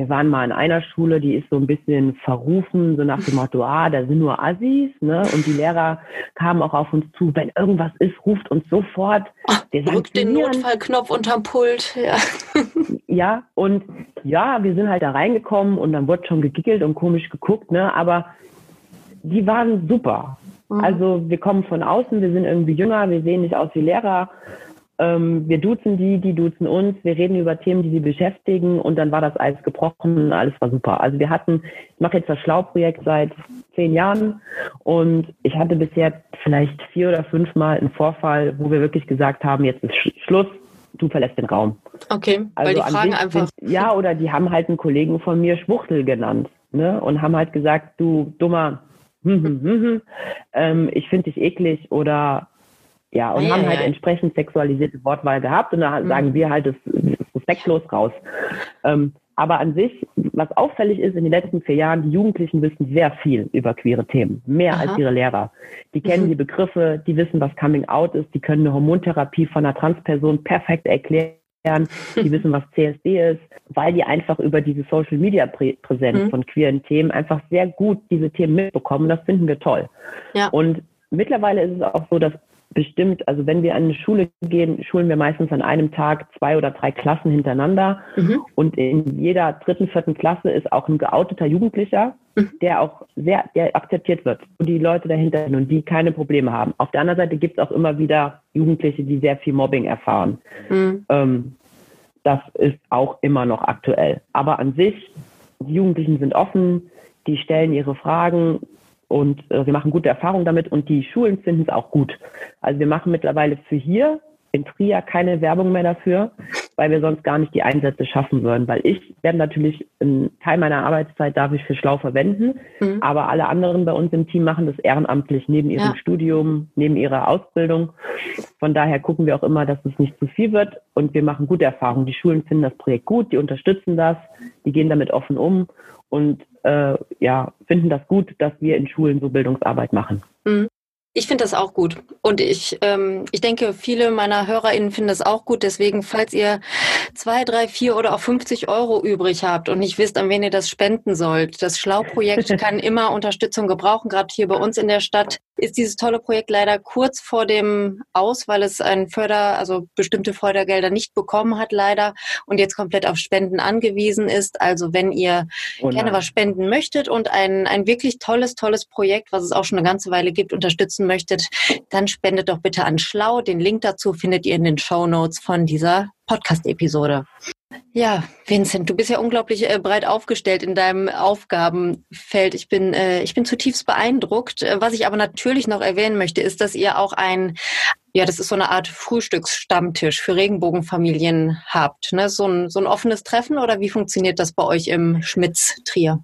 wir waren mal in einer Schule, die ist so ein bisschen verrufen, so nach dem Motto, ah, da sind nur Assis, ne? Und die Lehrer kamen auch auf uns zu, wenn irgendwas ist, ruft uns sofort. Wir Drückt den Notfallknopf unterm Pult, ja. Ja, und ja, wir sind halt da reingekommen und dann wurde schon gegickelt und komisch geguckt, ne? Aber die waren super. Mhm. Also wir kommen von außen, wir sind irgendwie jünger, wir sehen nicht aus wie Lehrer ähm, wir duzen die, die duzen uns, wir reden über Themen, die sie beschäftigen und dann war das Eis gebrochen, alles war super. Also wir hatten, ich mache jetzt das Schlau-Projekt seit zehn Jahren und ich hatte bisher vielleicht vier oder fünf Mal einen Vorfall, wo wir wirklich gesagt haben, jetzt ist Schluss, du verlässt den Raum. Okay, also weil die Fragen einfach... Sind, ja, oder die haben halt einen Kollegen von mir Schwuchtel genannt ne? und haben halt gesagt, du dummer, hm, hm, hm, hm, ähm, ich finde dich eklig oder ja, und ja, haben halt ja. entsprechend sexualisierte Wortwahl gehabt und da mhm. sagen wir halt, das ist respektlos raus. Ähm, aber an sich, was auffällig ist in den letzten vier Jahren, die Jugendlichen wissen sehr viel über queere Themen, mehr Aha. als ihre Lehrer. Die kennen mhm. die Begriffe, die wissen, was Coming Out ist, die können eine Hormontherapie von einer Transperson perfekt erklären. Die wissen, was CSD ist, weil die einfach über diese Social Media Präsenz mhm. von queeren Themen einfach sehr gut diese Themen mitbekommen. Das finden wir toll. Ja. Und mittlerweile ist es auch so, dass bestimmt, also wenn wir an eine Schule gehen, schulen wir meistens an einem Tag zwei oder drei Klassen hintereinander. Mhm. Und in jeder dritten, vierten Klasse ist auch ein geouteter Jugendlicher, mhm. der auch sehr, der akzeptiert wird. Und die Leute dahinter sind und die keine Probleme haben. Auf der anderen Seite gibt es auch immer wieder Jugendliche, die sehr viel Mobbing erfahren. Mhm. Ähm, das ist auch immer noch aktuell. Aber an sich, die Jugendlichen sind offen, die stellen ihre Fragen, und äh, wir machen gute Erfahrungen damit und die Schulen finden es auch gut. Also wir machen mittlerweile für hier in Trier keine Werbung mehr dafür, weil wir sonst gar nicht die Einsätze schaffen würden. Weil ich werde natürlich einen Teil meiner Arbeitszeit darf ich für Schlau verwenden, mhm. aber alle anderen bei uns im Team machen das ehrenamtlich neben ihrem ja. Studium, neben ihrer Ausbildung. Von daher gucken wir auch immer, dass es nicht zu viel wird und wir machen gute Erfahrungen. Die Schulen finden das Projekt gut, die unterstützen das, die gehen damit offen um und äh, ja, finden das gut, dass wir in Schulen so Bildungsarbeit machen. Mhm. Ich finde das auch gut. Und ich, ähm, ich denke, viele meiner HörerInnen finden das auch gut. Deswegen, falls ihr zwei, drei, vier oder auch 50 Euro übrig habt und nicht wisst, an wen ihr das spenden sollt, das Schlau-Projekt kann immer Unterstützung gebrauchen. Gerade hier bei uns in der Stadt ist dieses tolle Projekt leider kurz vor dem Aus, weil es ein Förder, also bestimmte Fördergelder nicht bekommen hat, leider, und jetzt komplett auf Spenden angewiesen ist. Also wenn ihr oh gerne was spenden möchtet und ein, ein wirklich tolles, tolles Projekt, was es auch schon eine ganze Weile gibt, unterstützen unterstützen möchtet, dann spendet doch bitte an Schlau. Den Link dazu findet ihr in den Show Notes von dieser Podcast-Episode. Ja, Vincent, du bist ja unglaublich äh, breit aufgestellt in deinem Aufgabenfeld. Ich bin, äh, ich bin zutiefst beeindruckt. Was ich aber natürlich noch erwähnen möchte, ist, dass ihr auch ein, ja, das ist so eine Art Frühstücksstammtisch für Regenbogenfamilien habt. Ne? So, ein, so ein offenes Treffen oder wie funktioniert das bei euch im Schmitz-Trier?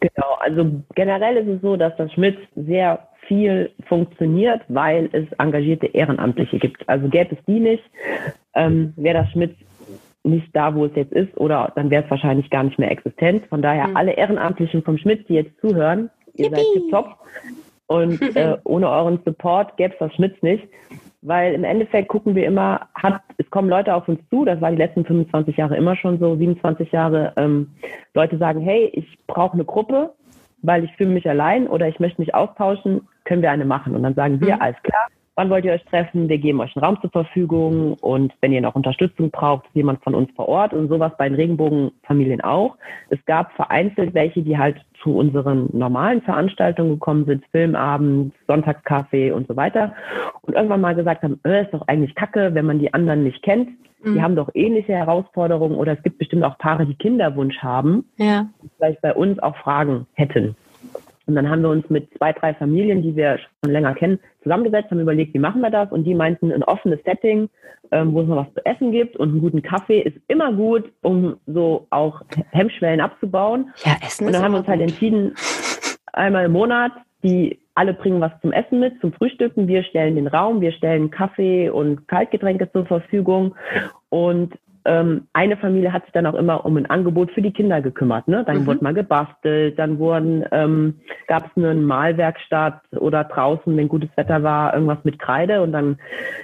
Genau, also generell ist es so, dass das Schmitz sehr viel funktioniert, weil es engagierte Ehrenamtliche gibt. Also gäbe es die nicht, ähm, wäre das Schmitz nicht da, wo es jetzt ist, oder dann wäre es wahrscheinlich gar nicht mehr existent. Von daher mhm. alle Ehrenamtlichen vom Schmitz, die jetzt zuhören, ihr Yippie. seid top. Und äh, ohne euren Support gäbe es das Schmitz nicht. Weil im Endeffekt gucken wir immer, hat, es kommen Leute auf uns zu, das war die letzten 25 Jahre immer schon so, 27 Jahre, ähm, Leute sagen, hey, ich brauche eine Gruppe, weil ich fühle mich allein oder ich möchte mich austauschen, können wir eine machen. Und dann sagen wir, mhm. alles klar, wann wollt ihr euch treffen? Wir geben euch einen Raum zur Verfügung und wenn ihr noch Unterstützung braucht, ist jemand von uns vor Ort und sowas bei den Regenbogenfamilien auch. Es gab vereinzelt welche, die halt zu unseren normalen Veranstaltungen gekommen sind, Filmabend, Sonntagskaffee und so weiter und irgendwann mal gesagt haben, äh, ist doch eigentlich kacke, wenn man die anderen nicht kennt. Die mhm. haben doch ähnliche Herausforderungen oder es gibt bestimmt auch Paare, die Kinderwunsch haben, ja. die vielleicht bei uns auch Fragen hätten. Und dann haben wir uns mit zwei, drei Familien, die wir schon länger kennen, zusammengesetzt, haben überlegt, wie machen wir das? Und die meinten, ein offenes Setting, ähm, wo es noch was zu essen gibt und einen guten Kaffee ist immer gut, um so auch Hemmschwellen abzubauen. Ja, Essen Und dann haben wir uns halt entschieden, einmal im Monat, die alle bringen was zum Essen mit, zum Frühstücken. Wir stellen den Raum, wir stellen Kaffee und Kaltgetränke zur Verfügung. Und ähm, eine Familie hat sich dann auch immer um ein Angebot für die Kinder gekümmert. Ne? Dann mhm. wurde mal gebastelt, dann wurden ähm, gab es eine Malwerkstatt oder draußen, wenn gutes Wetter war, irgendwas mit Kreide und dann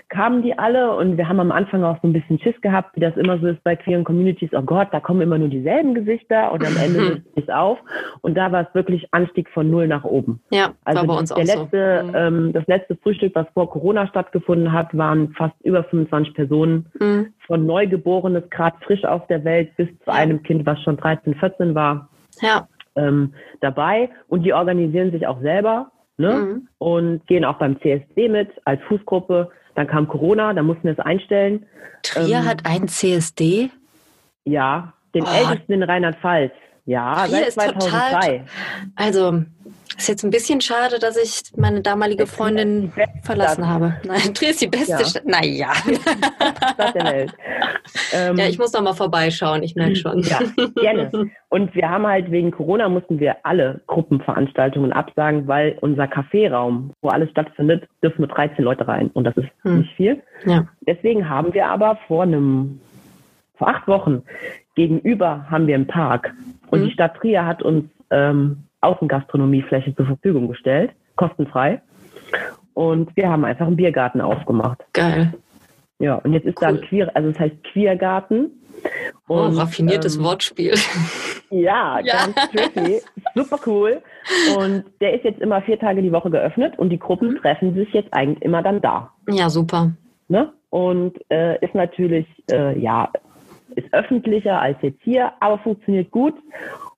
kamen die alle und wir haben am Anfang auch so ein bisschen Schiss gehabt, wie das immer so ist bei queeren Communities. Oh Gott, da kommen immer nur dieselben Gesichter und am Ende löst es auf. Und da war es wirklich Anstieg von null nach oben. Ja, also war bei uns der auch letzte, so. Mhm. ähm, das letzte Frühstück, was vor Corona stattgefunden hat, waren fast über 25 Personen. Mhm von Neugeborenes, gerade frisch auf der Welt, bis zu einem Kind, was schon 13, 14 war, ja. ähm, dabei. Und die organisieren sich auch selber ne? Mhm. und gehen auch beim CSD mit als Fußgruppe. Dann kam Corona, da mussten wir es einstellen. Trier ähm, hat einen CSD? Ja, den oh. ältesten in Rheinland-Pfalz. Ja, Trier seit 2003. Total, also ist jetzt ein bisschen schade, dass ich meine damalige Freundin verlassen habe. Nein, Trier ist die beste ja. Stadt. Naja. Stadt der Welt. Ähm, ja, ich muss noch mal vorbeischauen, ich merke schon. Ja, gerne. Und wir haben halt wegen Corona mussten wir alle Gruppenveranstaltungen absagen, weil unser Kaffeeraum, wo alles stattfindet, dürfen nur 13 Leute rein. Und das ist hm. nicht viel. Ja. Deswegen haben wir aber vor einem, vor acht Wochen gegenüber haben wir einen Park. Und hm. die Stadt Trier hat uns ähm, Außengastronomiefläche zur Verfügung gestellt, kostenfrei. Und wir haben einfach einen Biergarten aufgemacht. Geil. Ja, und jetzt ist cool. da ein Queer, also es heißt Queergarten. Oh, und, oh, raffiniertes ähm, Wortspiel. Ja, ja, ganz tricky. Super cool. Und der ist jetzt immer vier Tage die Woche geöffnet und die Gruppen mhm. treffen sich jetzt eigentlich immer dann da. Ja, super. Ne? Und äh, ist natürlich, äh, ja, ist öffentlicher als jetzt hier, aber funktioniert gut.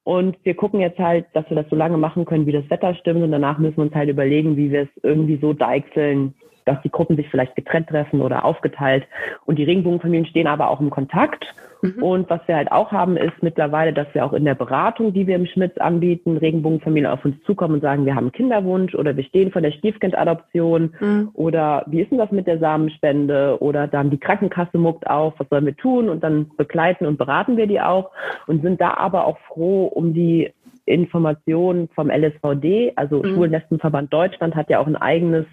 Und wir gucken jetzt halt, dass wir das so lange machen können, wie das Wetter stimmt. Und danach müssen wir uns halt überlegen, wie wir es irgendwie so deichseln, dass die Gruppen sich vielleicht getrennt treffen oder aufgeteilt. Und die Regenbogenfamilien stehen aber auch im Kontakt. Mhm. Und was wir halt auch haben, ist mittlerweile, dass wir auch in der Beratung, die wir im Schmitz anbieten, Regenbogenfamilien auf uns zukommen und sagen, wir haben einen Kinderwunsch oder wir stehen vor der Stiefkindadoption mhm. oder wie ist denn das mit der Samenspende oder dann die Krankenkasse muckt auf, was sollen wir tun? Und dann begleiten und beraten wir die auch und sind da aber auch froh um die Informationen vom LSVD, also mhm. Schwulenlesbenverband Deutschland hat ja auch ein eigenes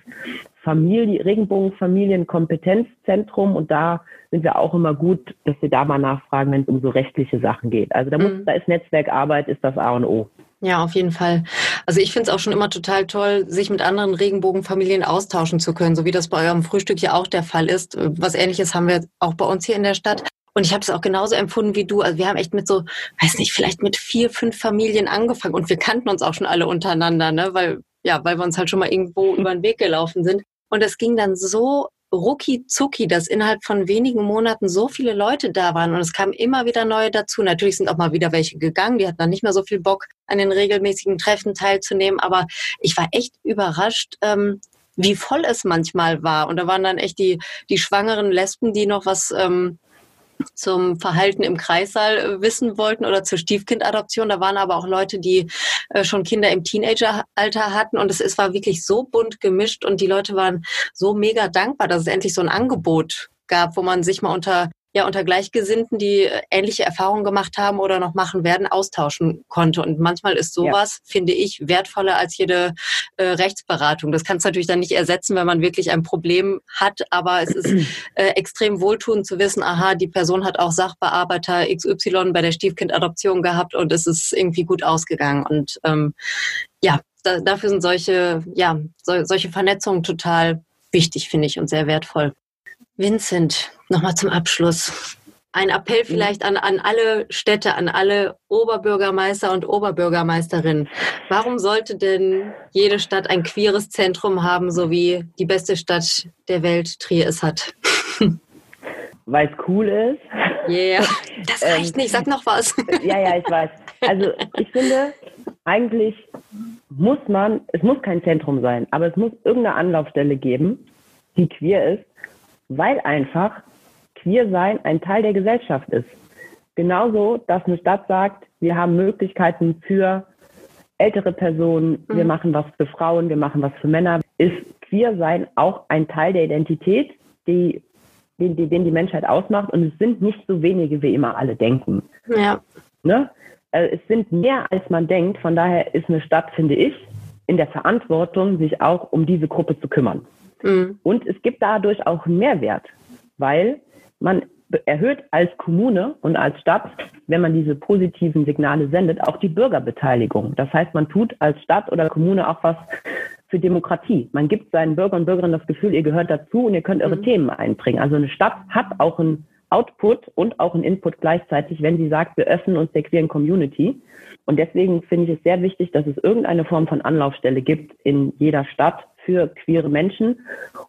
Familie, Regenbogenfamilienkompetenzzentrum und da sind wir auch immer gut, dass wir da mal nachfragen, wenn es um so rechtliche Sachen geht. Also da muss, mhm. da ist Netzwerkarbeit, ist das A und O. Ja, auf jeden Fall. Also ich finde es auch schon immer total toll, sich mit anderen Regenbogenfamilien austauschen zu können, so wie das bei eurem Frühstück ja auch der Fall ist. Was ähnliches haben wir auch bei uns hier in der Stadt. Und ich habe es auch genauso empfunden wie du. Also wir haben echt mit so, weiß nicht, vielleicht mit vier, fünf Familien angefangen und wir kannten uns auch schon alle untereinander, ne? Weil, ja, weil wir uns halt schon mal irgendwo über den Weg gelaufen sind. Und es ging dann so rucki zucki, dass innerhalb von wenigen Monaten so viele Leute da waren und es kamen immer wieder neue dazu. Natürlich sind auch mal wieder welche gegangen, die hatten dann nicht mehr so viel Bock, an den regelmäßigen Treffen teilzunehmen, aber ich war echt überrascht, ähm, wie voll es manchmal war. Und da waren dann echt die, die schwangeren Lesben, die noch was ähm, zum Verhalten im Kreissaal äh, wissen wollten oder zur Stiefkindadoption. Da waren aber auch Leute, die äh, schon Kinder im Teenageralter hatten und es, es war wirklich so bunt gemischt und die Leute waren so mega dankbar, dass es endlich so ein Angebot gab, wo man sich mal unter ja unter Gleichgesinnten, die äh, ähnliche Erfahrungen gemacht haben oder noch machen werden, austauschen konnte. Und manchmal ist sowas, ja. finde ich, wertvoller als jede äh, Rechtsberatung. Das kannst du natürlich dann nicht ersetzen, wenn man wirklich ein Problem hat, aber es ist äh, extrem wohltuend zu wissen, aha, die Person hat auch Sachbearbeiter XY bei der Stiefkindadoption gehabt und es ist irgendwie gut ausgegangen. Und ähm, ja, da, dafür sind solche, ja, so, solche Vernetzungen total wichtig, finde ich, und sehr wertvoll. Vincent, nochmal zum Abschluss. Ein Appell mhm. vielleicht an, an alle Städte, an alle Oberbürgermeister und Oberbürgermeisterinnen. Warum sollte denn jede Stadt ein queeres Zentrum haben, so wie die beste Stadt der Welt Trier es hat? Weil es cool ist. Yeah, das reicht ähm, nicht. Sag noch was. Ja, ja, ich weiß. Also ich finde, eigentlich muss man, es muss kein Zentrum sein, aber es muss irgendeine Anlaufstelle geben, die queer ist, weil einfach Queersein ein Teil der Gesellschaft ist. Genauso, dass eine Stadt sagt, wir haben Möglichkeiten für ältere Personen, wir mhm. machen was für Frauen, wir machen was für Männer, ist Queersein auch ein Teil der Identität, die, den, den die Menschheit ausmacht. Und es sind nicht so wenige, wie immer alle denken. Ja. Ne? Äh, es sind mehr, als man denkt. Von daher ist eine Stadt, finde ich, in der Verantwortung, sich auch um diese Gruppe zu kümmern. Mhm. Und es gibt dadurch auch einen Mehrwert, weil man erhöht als Kommune und als Stadt, wenn man diese positiven Signale sendet, auch die Bürgerbeteiligung. Das heißt, man tut als Stadt oder Kommune auch was für Demokratie. Man gibt seinen Bürgern und Bürgerinnen das Gefühl, ihr gehört dazu und ihr könnt eure mhm. Themen einbringen. Also eine Stadt hat auch einen Output und auch einen Input gleichzeitig, wenn sie sagt, wir öffnen uns der queeren Community. Und deswegen finde ich es sehr wichtig, dass es irgendeine Form von Anlaufstelle gibt in jeder Stadt, für queere Menschen,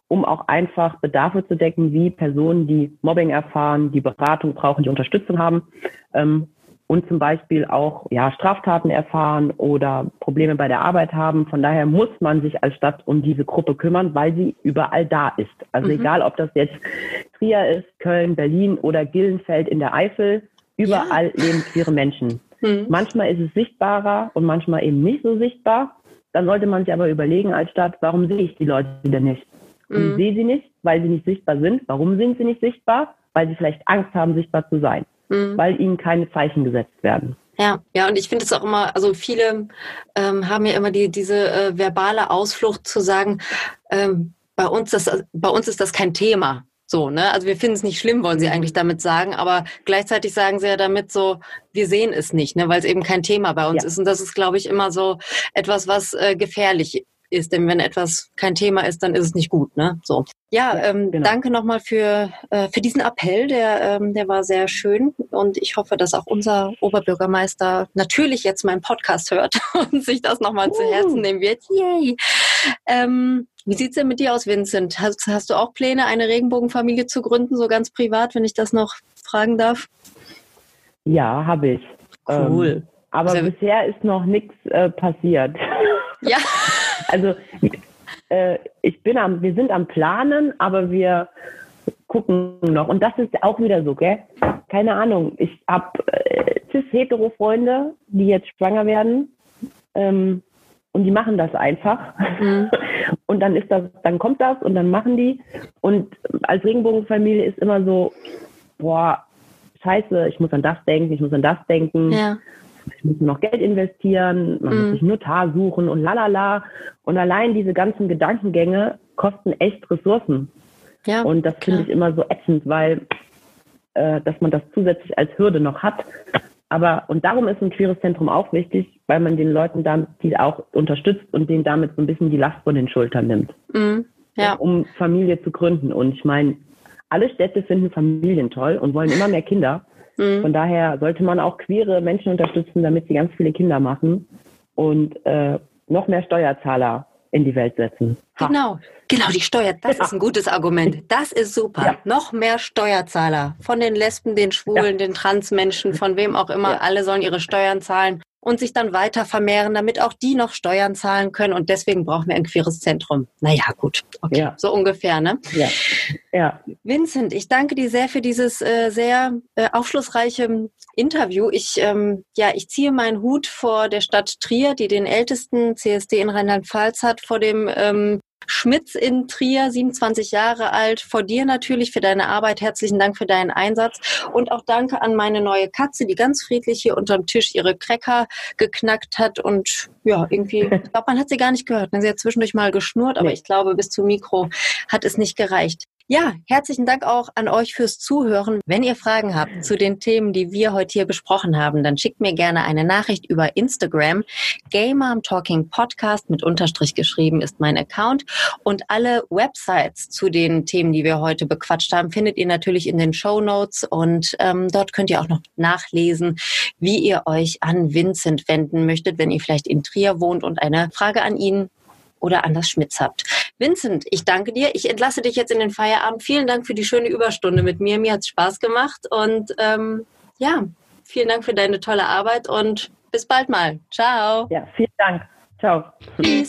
um auch einfach Bedarfe zu decken, wie Personen, die Mobbing erfahren, die Beratung brauchen, die Unterstützung haben ähm, und zum Beispiel auch ja, Straftaten erfahren oder Probleme bei der Arbeit haben. Von daher muss man sich als Stadt um diese Gruppe kümmern, weil sie überall da ist. Also mhm. egal, ob das jetzt Trier ist, Köln, Berlin oder Gillenfeld in der Eifel, überall ja. leben queere Menschen. Mhm. Manchmal ist es sichtbarer und manchmal eben nicht so sichtbar. Dann sollte man sich aber überlegen als Stadt, warum sehe ich die Leute denn nicht? Und mhm. ich sehe sie nicht, weil sie nicht sichtbar sind. Warum sind sie nicht sichtbar? Weil sie vielleicht Angst haben, sichtbar zu sein. Mhm. Weil ihnen keine Zeichen gesetzt werden. Ja, ja, und ich finde es auch immer, also viele ähm, haben ja immer die, diese äh, verbale Ausflucht zu sagen, ähm, bei uns, das, bei uns ist das kein Thema. So, ne? Also wir finden es nicht schlimm, wollen sie eigentlich damit sagen, aber gleichzeitig sagen sie ja damit so, wir sehen es nicht, ne? weil es eben kein Thema bei uns ja. ist. Und das ist, glaube ich, immer so etwas, was äh, gefährlich ist. Denn wenn etwas kein Thema ist, dann ist es nicht gut. Ne? So. Ja, ähm, genau. danke nochmal für, äh, für diesen Appell. Der, ähm, der war sehr schön. Und ich hoffe, dass auch unser Oberbürgermeister natürlich jetzt meinen Podcast hört und sich das nochmal uh. zu Herzen nehmen wird. Yay! Ähm, wie sieht's denn mit dir aus, Vincent? Hast, hast du auch Pläne, eine Regenbogenfamilie zu gründen, so ganz privat, wenn ich das noch fragen darf? Ja, habe ich. Cool. Ähm, aber also, bisher ist noch nichts äh, passiert. Ja. also äh, ich bin am, wir sind am Planen, aber wir gucken noch. Und das ist auch wieder so, gell? Keine Ahnung. Ich habe äh, cis-hetero-Freunde, die jetzt schwanger werden. Ähm, und die machen das einfach. Mhm. Und dann ist das, dann kommt das und dann machen die. Und als Regenbogenfamilie ist immer so, boah, scheiße, ich muss an das denken, ich muss an das denken. Ja. Ich muss noch Geld investieren, man mhm. muss sich Notar suchen und lalala. Und allein diese ganzen Gedankengänge kosten echt Ressourcen. Ja, und das finde ich immer so ätzend, weil äh, dass man das zusätzlich als Hürde noch hat. Aber, und darum ist ein queeres Zentrum auch wichtig, weil man den Leuten damit, die auch unterstützt und denen damit so ein bisschen die Last von den Schultern nimmt. Mhm. Ja. Um Familie zu gründen. Und ich meine, alle Städte finden Familien toll und wollen immer mehr Kinder. Mhm. Von daher sollte man auch queere Menschen unterstützen, damit sie ganz viele Kinder machen und äh, noch mehr Steuerzahler in die Welt setzen. Ha. Genau, genau, die Steuer, das ja. ist ein gutes Argument. Das ist super. Ja. Noch mehr Steuerzahler von den Lesben, den Schwulen, ja. den Transmenschen, von wem auch immer. Alle sollen ihre Steuern zahlen und sich dann weiter vermehren, damit auch die noch Steuern zahlen können. Und deswegen brauchen wir ein queeres Zentrum. Naja, gut. Okay, ja. so ungefähr, ne? Ja. Ja. Vincent, ich danke dir sehr für dieses äh, sehr äh, aufschlussreiche Interview. Ich, ähm, ja, ich ziehe meinen Hut vor der Stadt Trier, die den ältesten CSD in Rheinland-Pfalz hat, vor dem ähm, Schmitz in Trier, 27 Jahre alt. Vor dir natürlich für deine Arbeit. Herzlichen Dank für deinen Einsatz. Und auch danke an meine neue Katze, die ganz friedlich hier unterm Tisch ihre Cracker geknackt hat. Und ja, irgendwie, ich glaube, man hat sie gar nicht gehört. Sie hat zwischendurch mal geschnurrt, aber ich glaube, bis zum Mikro hat es nicht gereicht. Ja, herzlichen Dank auch an euch fürs Zuhören. Wenn ihr Fragen habt zu den Themen, die wir heute hier besprochen haben, dann schickt mir gerne eine Nachricht über Instagram. Gamer Talking Podcast mit Unterstrich geschrieben ist mein Account. Und alle Websites zu den Themen, die wir heute bequatscht haben, findet ihr natürlich in den Show Notes. Und ähm, dort könnt ihr auch noch nachlesen, wie ihr euch an Vincent wenden möchtet, wenn ihr vielleicht in Trier wohnt und eine Frage an ihn oder an das Schmitz habt. Vincent, ich danke dir. Ich entlasse dich jetzt in den Feierabend. Vielen Dank für die schöne Überstunde mit mir. Mir hat es Spaß gemacht und ähm, ja, vielen Dank für deine tolle Arbeit und bis bald mal. Ciao. Ja, vielen Dank. Ciao. Tschüss.